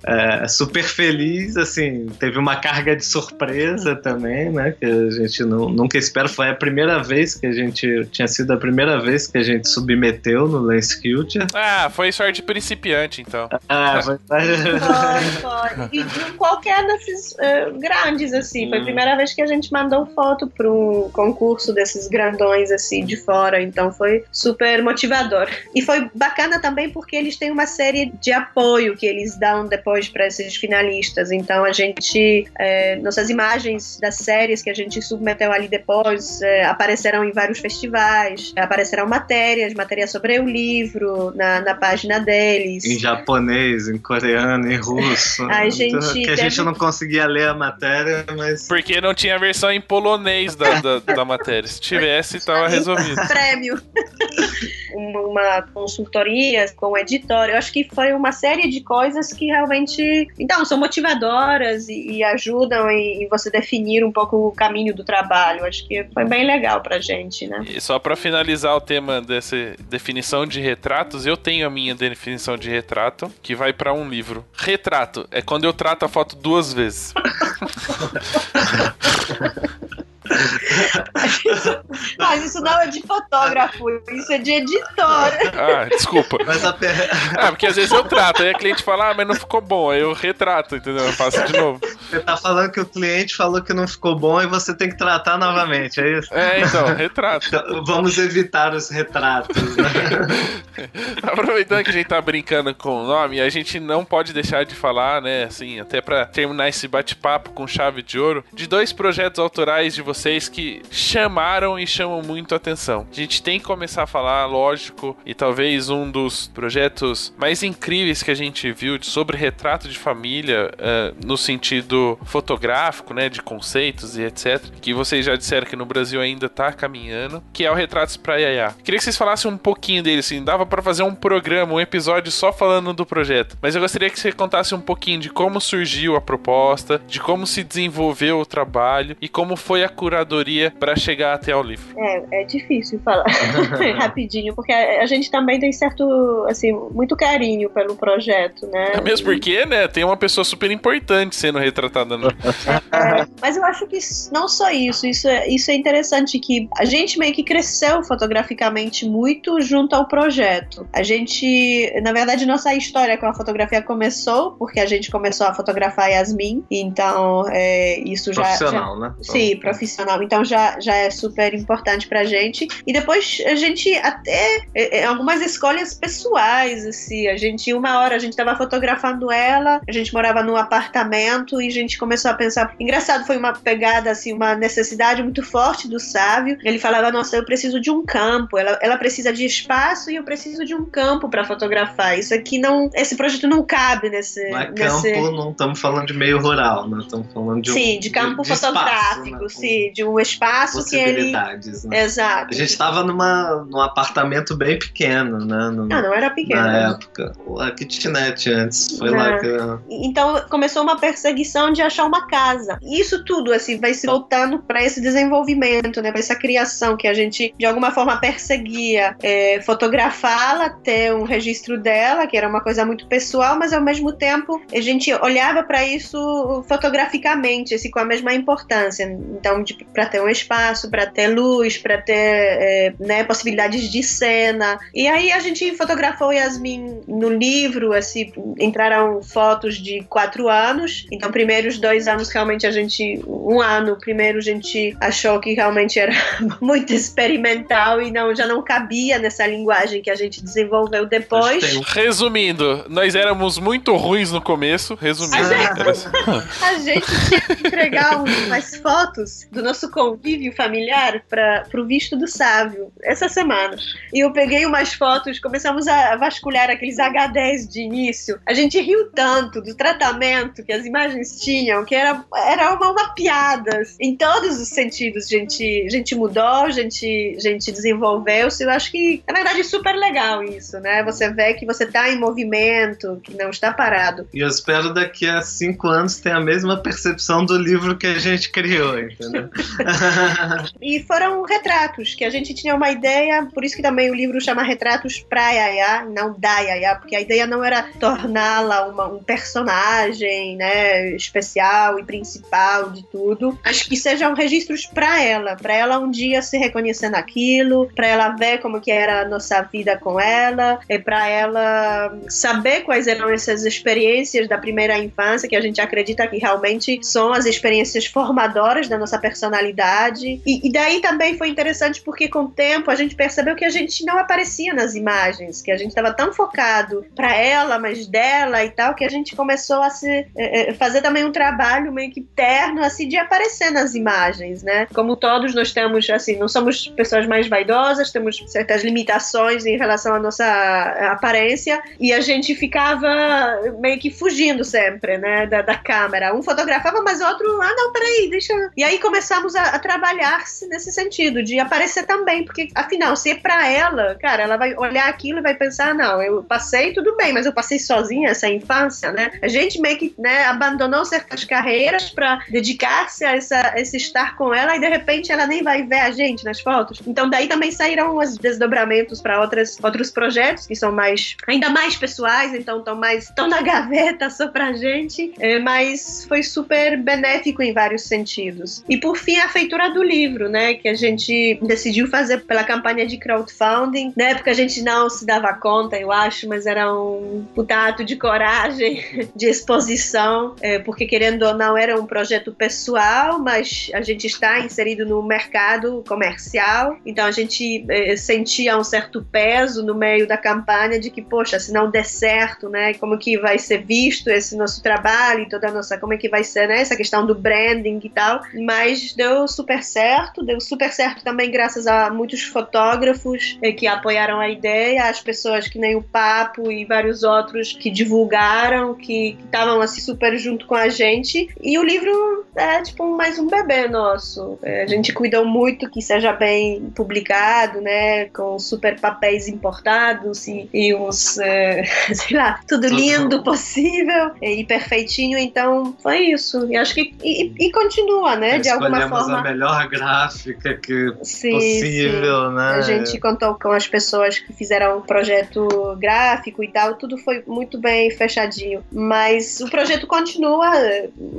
é, super feliz, assim, teve uma carga de surpresa também, né? Que a gente nu- nunca espera. Foi a primeira vez que a gente tinha sido a primeira vez que a gente submeteu no Lance Culture. Ah, foi sorte principiante, então. Ah, [LAUGHS] foi... Foi, foi. E de qualquer desses eh, grandes, assim. Foi a Hum. primeira vez que a gente mandou foto para um concurso desses grandões, assim, de fora. Então foi super motivador. E foi bacana também porque eles têm uma série de apoio que eles dão depois para esses finalistas. Então a gente. eh, nossas imagens das séries que a gente submeteu ali depois eh, aparecerão em vários festivais, aparecerão matérias, matérias sobre o livro na, na página deles. em japonês, em coreano, em russo. [LAUGHS] Ai, gente, que a gente não conseguia ler a matéria, mas Porque não tinha versão em polonês da, da, da matéria. Se tivesse, tava resolvido. prêmio. Uma, consultoria com o editor. Eu acho que foi uma série de coisas que realmente, então, são motivadoras e, e ajudam em, em você definir um pouco o caminho do trabalho. Acho que foi bem legal pra gente, né? E só pra finalizar o tema dessa definição de retratos, eu tenho a minha definição de retrato, que vai pra um livro. Retrato é quando eu trato a foto duas vezes. [LAUGHS] [LAUGHS] Mas isso não é de fotógrafo, isso é de editor. Ah, desculpa. mas a per... [LAUGHS] Ah, porque às vezes eu trato, aí a cliente fala, ah, mas não ficou bom, aí eu retrato, entendeu? Eu faço de novo. você tá falando que o cliente falou que não ficou bom e você tem que tratar novamente, é isso? É, então, retrato. Então, vamos evitar os retratos. Né? [LAUGHS] Aproveitando que a gente tá brincando com o nome, a gente não pode deixar de falar, né, assim, até pra terminar esse bate-papo com chave de ouro, de dois projetos autorais de vocês que chamaram e chamam muito a atenção. A gente tem que começar a falar, lógico, e talvez um dos projetos mais incríveis que a gente viu sobre retrato de família, uh, no sentido fotográfico, né, de conceitos e etc., que vocês já disseram que no Brasil ainda tá caminhando, que é o Retratos pra Yaya. Queria que vocês falassem um pouquinho dele, assim, dava para fazer um programa, um episódio só falando do projeto, mas eu gostaria que você contasse um pouquinho de como surgiu a proposta, de como se desenvolveu o trabalho e como foi a para chegar até ao livro. É, é difícil falar [LAUGHS] rapidinho, porque a, a, gente também tem certo, assim, muito carinho pelo projeto, né? É mesmo porque, né, tem uma pessoa super importante sendo retratada no... é, mas eu acho que não só isso, isso é, isso é interessante que a gente meio que cresceu fotograficamente muito junto ao projeto. A gente, na verdade, nossa história com a fotografia começou porque a gente começou a fotografar Yasmin, então é, isso já... Profissional, já, né? Sim, profissional. Então já, já é super importante pra gente. E depois a gente até é, é, algumas escolhas pessoais, assim, a gente uma hora a gente tava fotografando ela, a gente morava num apartamento e a gente começou a pensar, engraçado, foi uma pegada assim, uma necessidade muito forte do Sávio. Ele falava: "Nossa, eu preciso de um campo, ela, ela precisa de espaço e eu preciso de um campo para fotografar. Isso aqui não, esse projeto não cabe nesse não é nesse... campo, não estamos falando de meio rural, né? Estamos falando de um Sim, de campo de, de fotográfico, espaço, né? sim, de um espaço que ele né? Exato. A gente estava numa num apartamento bem pequeno, né? No, não, não era pequeno. Na época. A kitnet antes. Foi lá que. Então começou uma perseguição de achar uma casa. Isso tudo, assim, vai se voltando para esse desenvolvimento, né? Para essa criação que a gente, de alguma forma, perseguia é, fotografá-la, ter um registro dela, que era uma coisa muito pessoal, mas ao mesmo tempo a gente olhava para isso fotograficamente, assim, com a mesma importância. Então, para ter um espaço, para ter luz, para ter é, né, possibilidades de cena. E aí a gente fotografou Yasmin no livro, assim, entraram fotos de quatro anos. Então, primeiros dois anos realmente a gente, um ano, primeiro a gente achou que realmente era [LAUGHS] muito experimental e não já não cabia nessa linguagem que a gente desenvolveu depois. Resumindo, nós éramos muito ruins no começo, resumindo. A gente, [LAUGHS] a gente tinha que entregar umas fotos do nosso convívio familiar para o visto do sábio essa semana. E eu peguei umas fotos, começamos a vasculhar aqueles HDs de início. A gente riu tanto do tratamento que as imagens tinham, que era, era uma, uma piada. Em todos os sentidos, gente, gente mudou, gente, gente desenvolveu-se. Eu acho que, na verdade, é super legal isso, né? Você vê que você está em movimento, que não está parado. E eu espero daqui a cinco anos ter a mesma percepção do livro que a gente criou, entendeu? [LAUGHS] e foram retratos que a gente tinha uma ideia, por isso que também o livro chama Retratos pra Yaya, não da Yaya, porque a ideia não era torná-la um personagem, né, especial e principal de tudo, mas que sejam registros para ela, para ela um dia se reconhecer naquilo, para ela ver como que era a nossa vida com ela, e para ela saber quais eram essas experiências da primeira infância que a gente acredita que realmente são as experiências formadoras da nossa personalidade. E, e daí também foi interessante porque com o tempo a gente percebeu que a gente não aparecia nas imagens, que a gente estava tão focado para ela, mas dela e tal, que a gente começou a se é, fazer também um trabalho meio que terno assim de aparecer nas imagens, né? Como todos nós temos assim, não somos pessoas mais vaidosas, temos certas limitações em relação à nossa aparência e a gente ficava meio que fugindo sempre, né, da, da câmera. Um fotografava, mas outro, ah, não, peraí, deixa. E aí começamos a, a trabalhar nesse sentido de aparecer também, porque afinal, se é pra ela, cara, ela vai olhar aquilo e vai pensar, não, eu passei tudo bem, mas eu passei sozinha essa infância, né? A gente meio que, né, abandonou certas carreiras para dedicar-se a essa, esse estar com ela e de repente ela nem vai ver a gente nas fotos. Então daí também saíram os desdobramentos para outros projetos que são mais ainda mais pessoais, então estão mais estão na gaveta só pra gente, é, mas foi super benéfico em vários sentidos. E por fim a feitura do livro, né, que a gente decidiu fazer pela campanha de crowdfunding. Na época a gente não se dava conta, eu acho, mas era um putato de coragem, [LAUGHS] de exposição, é, porque querendo ou não era um projeto pessoal, mas a gente está inserido no mercado comercial, então a gente é, sentia um certo peso no meio da campanha de que, poxa, se não der certo, né, como que vai ser visto esse nosso trabalho e toda a nossa, como é que vai ser, né, essa questão do branding e tal, mas deu super certo, deu super certo também graças a muitos fotógrafos eh, que apoiaram a ideia, as pessoas que nem o Papo e vários outros que divulgaram, que estavam assim super junto com a gente. E o livro é tipo mais um bebê nosso. É, a gente cuidou muito que seja bem publicado, né? Com super papéis importados e, e uns, é, [LAUGHS] sei lá, tudo lindo possível e perfeitinho. Então foi isso. E acho que e, e continua, né? de alguma forma. a melhor gráfica que sim, possível, sim. né? A gente contou com as pessoas que fizeram o projeto gráfico e tal, tudo foi muito bem fechadinho. Mas o projeto continua,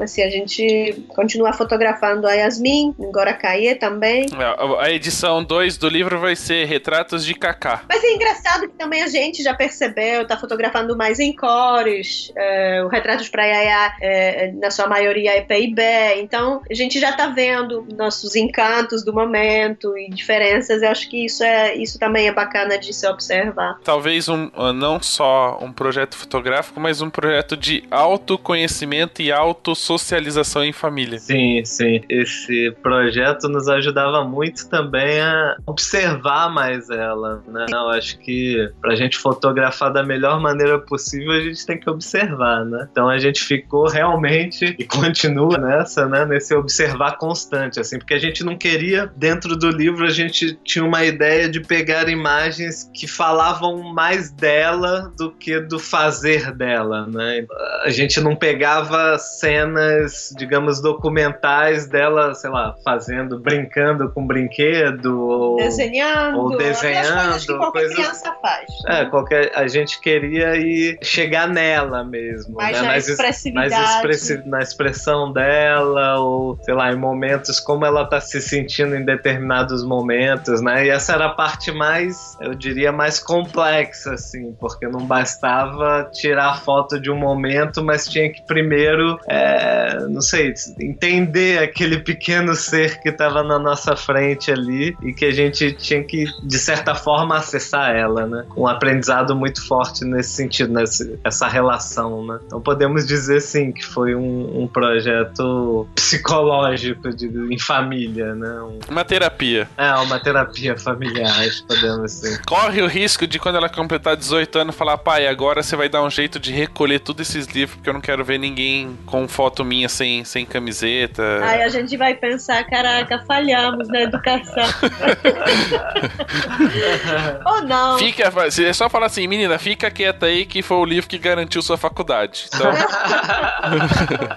assim, a gente continua fotografando a Yasmin, Caie também. É, a edição 2 do livro vai ser Retratos de Kaká. Mas é engraçado que também a gente já percebeu, tá fotografando mais em cores, é, o Retratos para Yaya, é, na sua maioria é PIB, então a gente já tá vendo nossos encantos do momento e diferenças, eu acho que isso, é, isso também é bacana de se observar. Talvez um, não só um projeto fotográfico, mas um projeto de autoconhecimento e autossocialização em família. Sim, sim. Esse projeto nos ajudava muito também a observar mais ela, né? Eu acho que pra gente fotografar da melhor maneira possível, a gente tem que observar, né? Então a gente ficou realmente e continua nessa, né? Nesse observar constante, assim, porque a gente não queria, dentro do livro, a gente tinha uma ideia de pegar imagens que falavam mais dela do que do fazer dela, né? A gente não pegava cenas, digamos, documentais dela, sei lá, fazendo, brincando com brinquedo, ou desenhando, ou desenhando, que qualquer coisa... criança faz. Né? É, qualquer, a gente queria ir chegar nela mesmo, mais né? na expressividade. Mais expressi na expressão dela, ou sei lá, em momentos como ela tá se sentindo em determinados momentos, né? E essa era a parte mais, eu diria, mais complexa, assim, porque não bastava tirar a foto de um momento, mas tinha que primeiro, é, não sei, entender aquele pequeno ser que estava na nossa frente ali e que a gente tinha que, de certa forma, acessar ela, né? Um aprendizado muito forte nesse sentido, nessa relação, né? Então podemos dizer, sim, que foi um, um projeto psicológico de, em família, né? Um... Uma terapia. É, uma terapia familiar, [LAUGHS] podemos dizer. Corre o risco de quando ela completar 18 anos falar, pai, agora você vai dar um jeito de recolher todos esses livros, porque eu não quero ver ninguém com foto minha sem, sem camiseta. Aí a gente vai pensar, caraca, falhamos na educação. [LAUGHS] Ou não. Fica, é só falar assim, menina, fica quieta aí que foi o livro que garantiu sua faculdade. Então... [LAUGHS]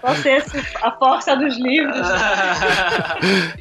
Você, a força dos livros.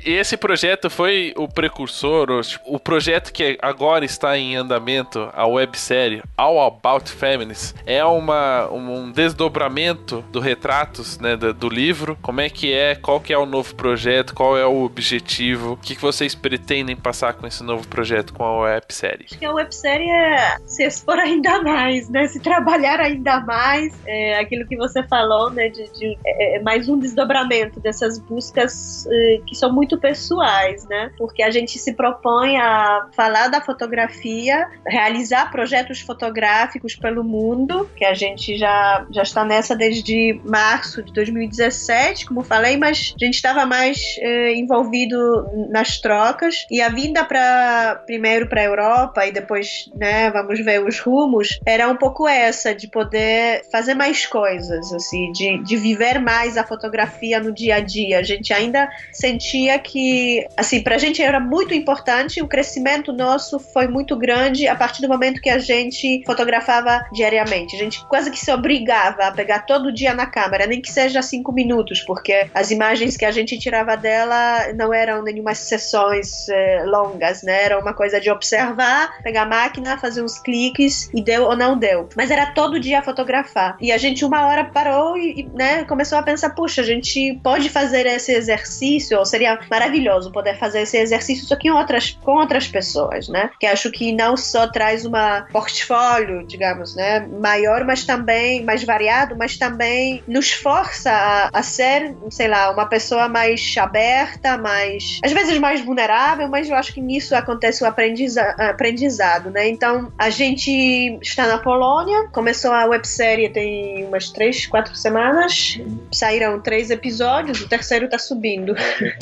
Esse projeto foi o precursor, o projeto que agora está em andamento, a websérie All About Feminists, é uma, um desdobramento do retratos né, do, do, livro. Como é que é? Qual que é o novo projeto? Qual é o objetivo? O que, que vocês pretendem passar com esse novo projeto, com a websérie? Acho que a websérie é se expor ainda mais, né? Se trabalhar ainda mais. É aquilo que você falou, né? De, de é, é mais um desdobramento dessas buscas é, que são muito pessoais, né? Porque a gente se propõe a falar da fotografia, realizar projetos fotográficos pelo mundo, que a gente já, já está nessa desde março de 2017, como falei, mas a gente estava mais é, envolvido nas trocas e a vinda para primeiro para a Europa e depois, né, vamos ver os rumos, era um pouco essa de poder fazer mais coisas, assim, de, de viver mais a fotografia no dia a dia. A gente ainda sentia que, assim, para a gente era muito importante, o crescimento nosso foi muito grande a partir do momento que a gente fotografava diariamente. A gente quase que se obrigava a pegar todo dia na câmera, nem que seja cinco minutos, porque as imagens que a gente tirava dela não eram nenhuma sessões eh, longas, né? Era uma coisa de observar, pegar a máquina, fazer uns cliques e deu ou não deu. Mas era todo dia fotografar. E a gente uma hora parou e, né, começou a pensar, puxa, a gente pode fazer esse exercício, ou seria maravilhoso poder fazer esse exercício só que outras, com outras pessoas, né? Que acho que não só traz uma portfólio, digamos, né, maior, mas também mais variado, mas também nos força a, a ser, sei lá, uma pessoa mais aberta, mais às vezes mais vulnerável, mas eu acho que nisso acontece o aprendiza, aprendizado, né? Então a gente está na Polônia, começou a websérie tem umas três, quatro semanas, saíram três episódios, o terceiro está subindo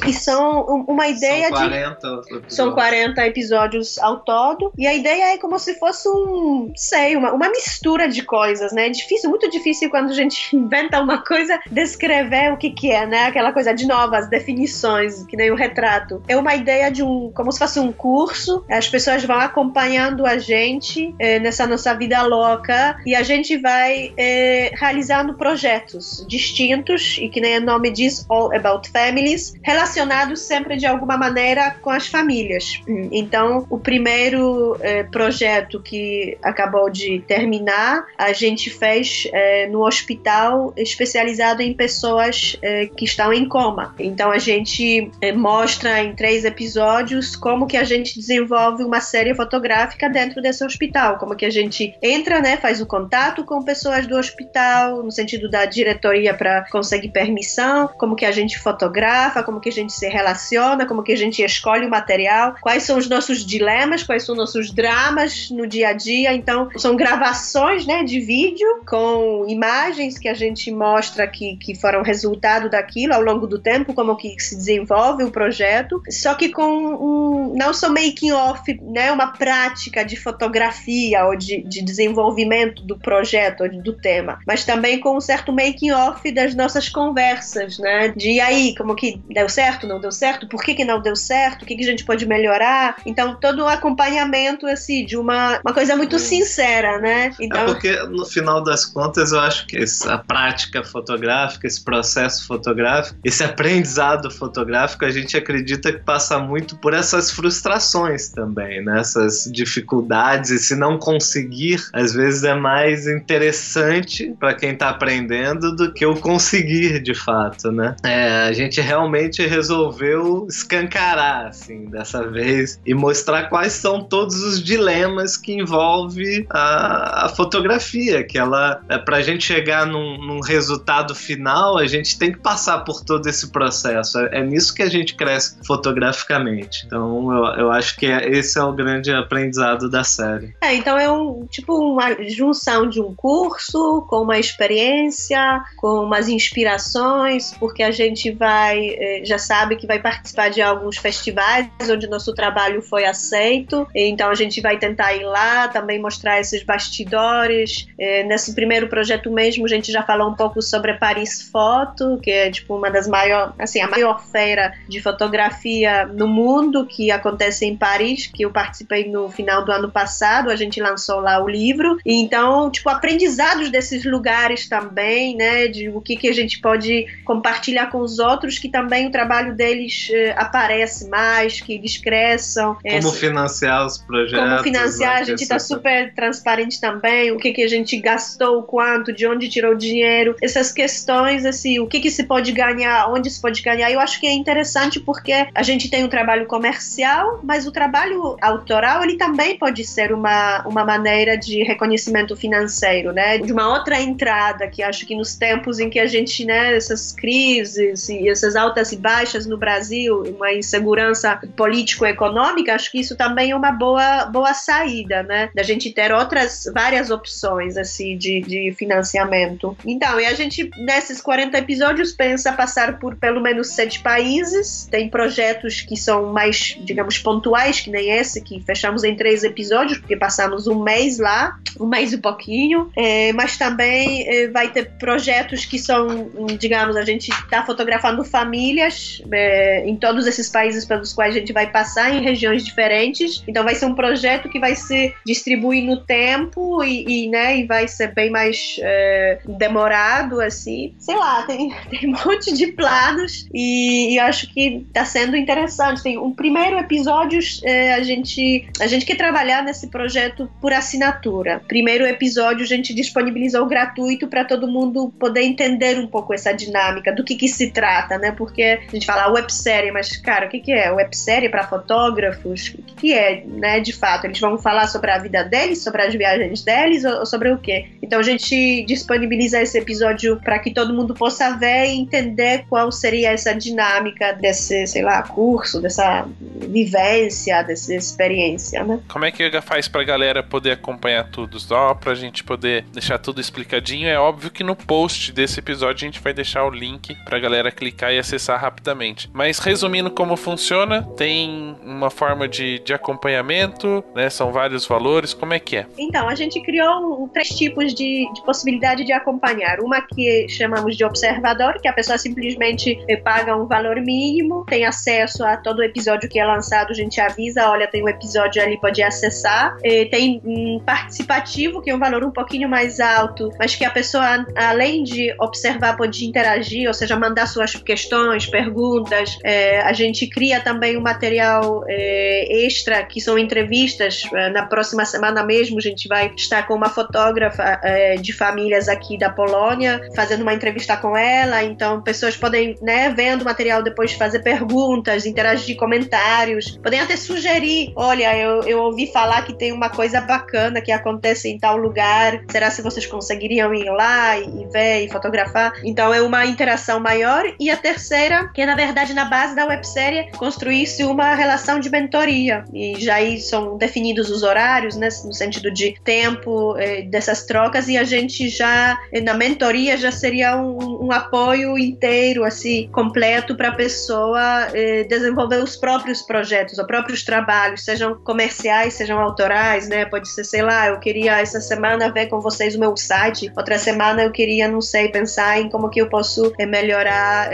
e são uma ideia são 40 episódios. São 40 episódios ao todo. E a ideia é como se fosse um, sei, uma, uma mistura de coisas, né? É difícil, muito difícil quando a gente [LAUGHS] inventa uma coisa, descrever o que que é, né? Aquela coisa de novas definições, que nem o retrato. É uma ideia de um, como se fosse um curso. As pessoas vão acompanhando a gente eh, nessa nossa vida louca e a gente vai eh, realizando projetos distintos e que nem o nome diz, All About Families, relacionados sempre de alguma maneira com as famílias. Então, o primeiro eh, projeto que acabou de terminar, a gente fez eh, no hospital especializado em pessoas eh, que estão em coma. Então, a gente mostra em três episódios como que a gente desenvolve uma série fotográfica dentro desse hospital, como que a gente entra, né, faz o contato com pessoas do hospital, no sentido da diretoria para conseguir permissão, como que a gente fotografa, como que a gente se relaciona, como que a gente escolhe o material, quais são os nossos dilemas, quais são nossos dramas no dia a dia. Então, são gravações, né, de vídeo com imagens que a gente mostra que, que foram resultado daquilo ao longo do tempo, como que se desenvolve o projeto, só que com um, não só making off, né, uma prática de fotografia ou de, de desenvolvimento do projeto ou do tema, mas também com um certo making off das nossas conversas, né, de aí, como que deu certo, não deu certo, por que que não deu certo, o que que a gente pode melhorar, então todo o acompanhamento assim de uma, uma coisa muito sincera, né? Então, É porque, no final das contas, eu acho que essa prática fotográfica, esse processo fotográfico, esse aprendizado fotográfico, a gente acredita que passa muito por essas frustrações também, né? Essas dificuldades, e se não conseguir, às vezes é mais interessante para quem está aprendendo do que o conseguir de fato, né? É, a gente realmente resolveu escancarar, assim, dessa vez e mostrar quais são todos os dilemas que envolve a, a fotografia, que ela, é, pra gente chegar num, num resultado final, a gente tem que passar por todo esse processo. É, é nisso que a gente cresce fotograficamente. Então, eu, eu acho que é- esse é o grande aprendizado da série. É, então é um tipo uma junção de um curso com uma experiência, com umas inspirações, porque a gente vai eh, já sabe que vai participar de alguns festivais onde nosso trabalho foi aceito, então a gente vai tentar ir lá também mostrar esses bastidores. Eh, Nesse primeiro projeto mesmo a gente já falou um pouco sobre a Paris Foto, que é tipo uma das maiores, assim, a maior feira de fotografia no mundo que acontece em Paris, que eu participei no final do ano passado, a gente lançou lá o livro. Então, tipo, aprendizados desses lugares também, né, de o que que a gente pode compartilhar com os outros, que também o trabalho deles eh, aparece mais, que eles cresçam. Como Essa- financiar os projetos. como financiar, né, a gente está super transparente também, o que, que a gente gastou, quanto, de onde tirou o dinheiro, essas questões, assim, o que, que se pode ganhar, onde se pode ganhar. Eu acho que é interessante porque a gente tem um trabalho comercial, mas o trabalho autoral, ele também pode ser uma, uma maneira de reconhecimento financeiro, né? De uma outra entrada, que acho que nos tempos em que a gente, né, essas crises e essas altas e baixas no Brasil, uma insegurança político-econômica, acho que isso também é uma boa, boa saída, né? Da gente ter outras, várias opções, assim, de, de financiamento. Então, e a gente, nesses 40 episódios, pensa passar por pelo menos sete países. Tem projetos que são mais, digamos, pontuais, que nem esse, que fechamos em três episódios, porque passamos um mês lá, um mês e pouquinho. É, mas também é, vai ter projetos que são, hum, digamos, a gente está fotografando famílias é, em todos esses países pelos quais a gente vai passar, em regiões diferentes. Então vai ser um projeto que vai se distribuir no tempo e, e, né, e vai ser bem mais é, demorado, assim. Sei lá, tem, [LAUGHS] tem um monte de planos e, e acho que está sendo interessante. Tem um primeiro episódio, é, a gente a gente quer trabalhar nesse projeto por assinatura. Primeiro episódio a gente disponibilizou gratuito para todo mundo poder entender um pouco essa dinâmica do que que se trata, né? Porque a gente fala websérie, mas cara, o que que é? Websérie para fotógrafos? O que que é, né? De fato, eles vão falar sobre a vida deles, sobre as viagens deles ou, ou sobre o quê? Então a gente disponibiliza esse episódio para que todo mundo possa ver e entender qual seria essa dinâmica desse, sei lá, curso, dessa vivência, dessa experiência, né? Como é que faz pra galera poder acompanhar tudo? Só pra gente poder deixar tudo explicadinho. É óbvio que no post desse episódio a gente vai deixar o link pra galera clicar e acessar rapidamente. Mas resumindo como funciona? Tem uma forma de, de acompanhamento, né? São vários valores, como é que é? Então, a gente criou três tipos de, de possibilidade de acompanhar. Uma que chamamos de observador, que a pessoa simplesmente eh, paga um valor mínimo, tem acesso a todo episódio que é lançado, a gente avisa, olha, tem um episódio ali, pode acessar. E tem um participativo, que é um valor um pouquinho mais alto, mas que a pessoa, além de observar, pode interagir, ou seja, mandar suas questões, perguntas. É, a gente cria também um material é, extra, que são entrevistas. É, na próxima semana mesmo, a gente vai estar com uma fotógrafa é, de famílias aqui da Polônia, fazendo uma entrevista com ela. Então, pessoas podem, né, vendo o material depois fazer perguntas, interagir comentários, podem até sugerir: olha, eu, eu ouvi falar que tem uma coisa bacana que acontece em tal lugar, será se vocês conseguiriam ir lá e, e ver e fotografar? Então, é uma interação maior. E a terceira, que é na verdade na base da websérie, construir-se uma relação de mentoria. E já aí são definidos os horários, né, no sentido de tempo eh, dessas trocas, e a gente já, na mentoria, já seria um, um apoio inteiro, assim, completo para a pessoa eh, desenvolver os próprios projetos, os próprios trabalhos, sejam comerciais, sejam autorais, né? Pode ser, sei lá, eu queria essa semana ver com vocês o meu site, outra semana eu queria, não sei, pensar em como que eu posso eh, melhorar,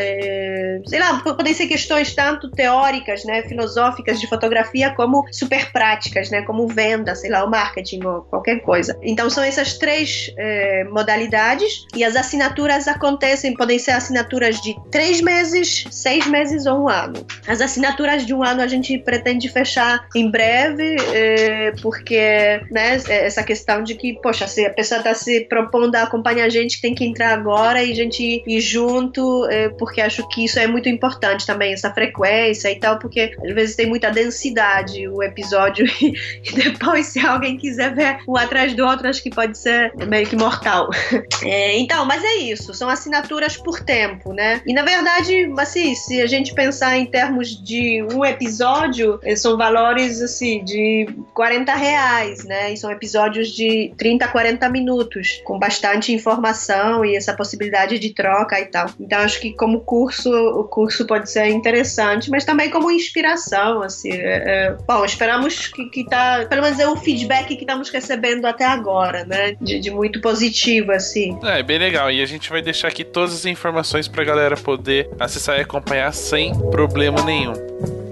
sei lá, podem ser questões tanto teóricas, né, filosóficas de fotografia, como super práticas, né, como venda, sei lá, o marketing ou qualquer coisa. Então são essas três eh, modalidades e as assinaturas acontecem, podem ser assinaturas de três meses, seis meses ou um ano. As assinaturas de um ano a gente pretende fechar em breve, eh, porque né, essa questão de que, poxa, se a pessoa está se propondo a acompanhar a gente, tem que entrar agora e a gente ir junto, eh, porque acho que isso é muito importante também, essa frequência e tal, porque às vezes tem muita densidade o episódio [LAUGHS] e depois, se alguém quiser ver um atrás do outro, acho que pode ser meio que mortal. [LAUGHS] É, então, mas é isso, são assinaturas por tempo, né? E na verdade, assim, se a gente pensar em termos de um episódio, eh, são valores assim de 40 reais, né? E são episódios de 30 a 40 minutos, com bastante informação e essa possibilidade de troca e tal. Então acho que como curso, o curso pode ser interessante, mas também como inspiração, assim. É, é, bom, esperamos que, que tá, pelo menos é o feedback que estamos recebendo até agora, né? De, de muito positivo, assim. É, bem legal. E a gente vai deixar aqui todas as informações pra galera poder acessar e acompanhar sem problema nenhum.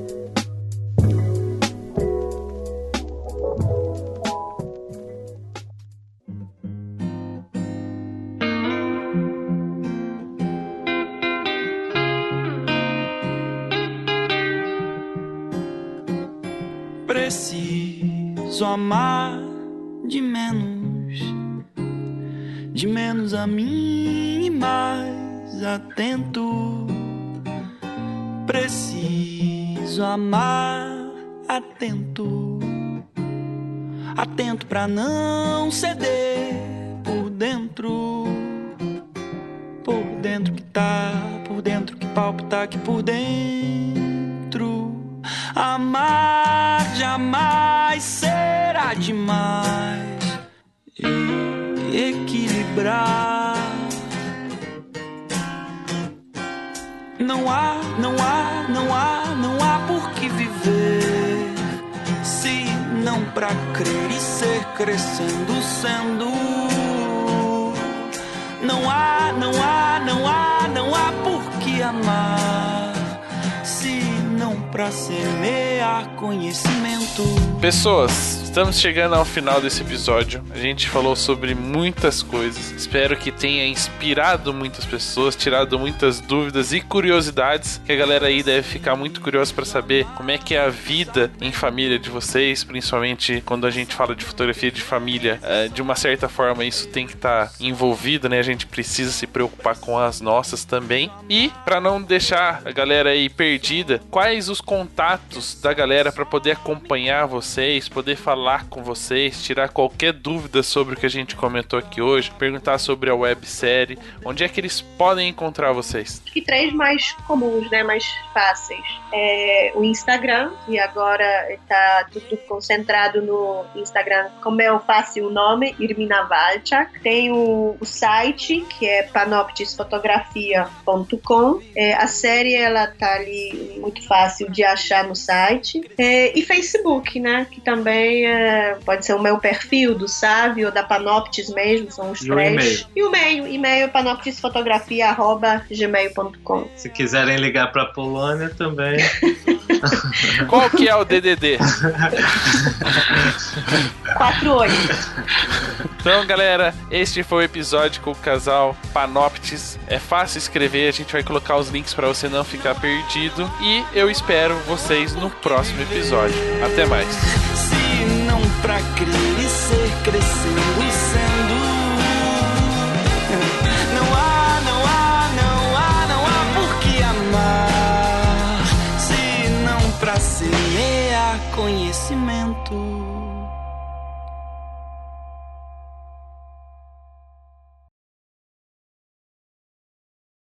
Não semear conhecimento. Pessoas, estamos chegando ao final desse episódio. A gente falou sobre muitas coisas. Espero que tenha inspirado muitas pessoas, tirado muitas dúvidas e curiosidades que a galera aí deve ficar muito curiosa para saber como é que é a vida em família de vocês, principalmente quando a gente fala de fotografia de família. É, de uma certa forma, isso tem que estar tá envolvido, né? A gente precisa se preocupar com as nossas também. E para não deixar a galera aí perdida, quais os contatos da galera para poder acompanhar vocês, poder falar com vocês, tirar qualquer dúvida sobre o que a gente comentou aqui hoje, perguntar sobre a websérie, onde é que eles podem encontrar vocês? Acho que três mais comuns, né, mais fáceis. É o Instagram, que agora está tudo concentrado no Instagram, como eu faço o nome, Irmina Valchak. Tem o, o site, que é panoptisfotografia.com. É, a série, ela tá ali muito fácil de achar no site. É, e Facebook, né? Que também é, pode ser o meu perfil do Sávio ou da Panoptis mesmo, são os E três. E o e-mail, e-mail panoptisfotografia.gmail.com. Se quiserem ligar pra Polônia também. [LAUGHS] Qual que é o DDD? 48. [LAUGHS] Então, galera, este foi o episódio com o casal Panoptis. É fácil escrever, a gente vai colocar os links para você não ficar perdido. E eu espero vocês no próximo episódio. Até mais. Não pra crer ser crescendo sendo. Não há, não há, não há, não há por que amar. Se não pra semear conhecimento.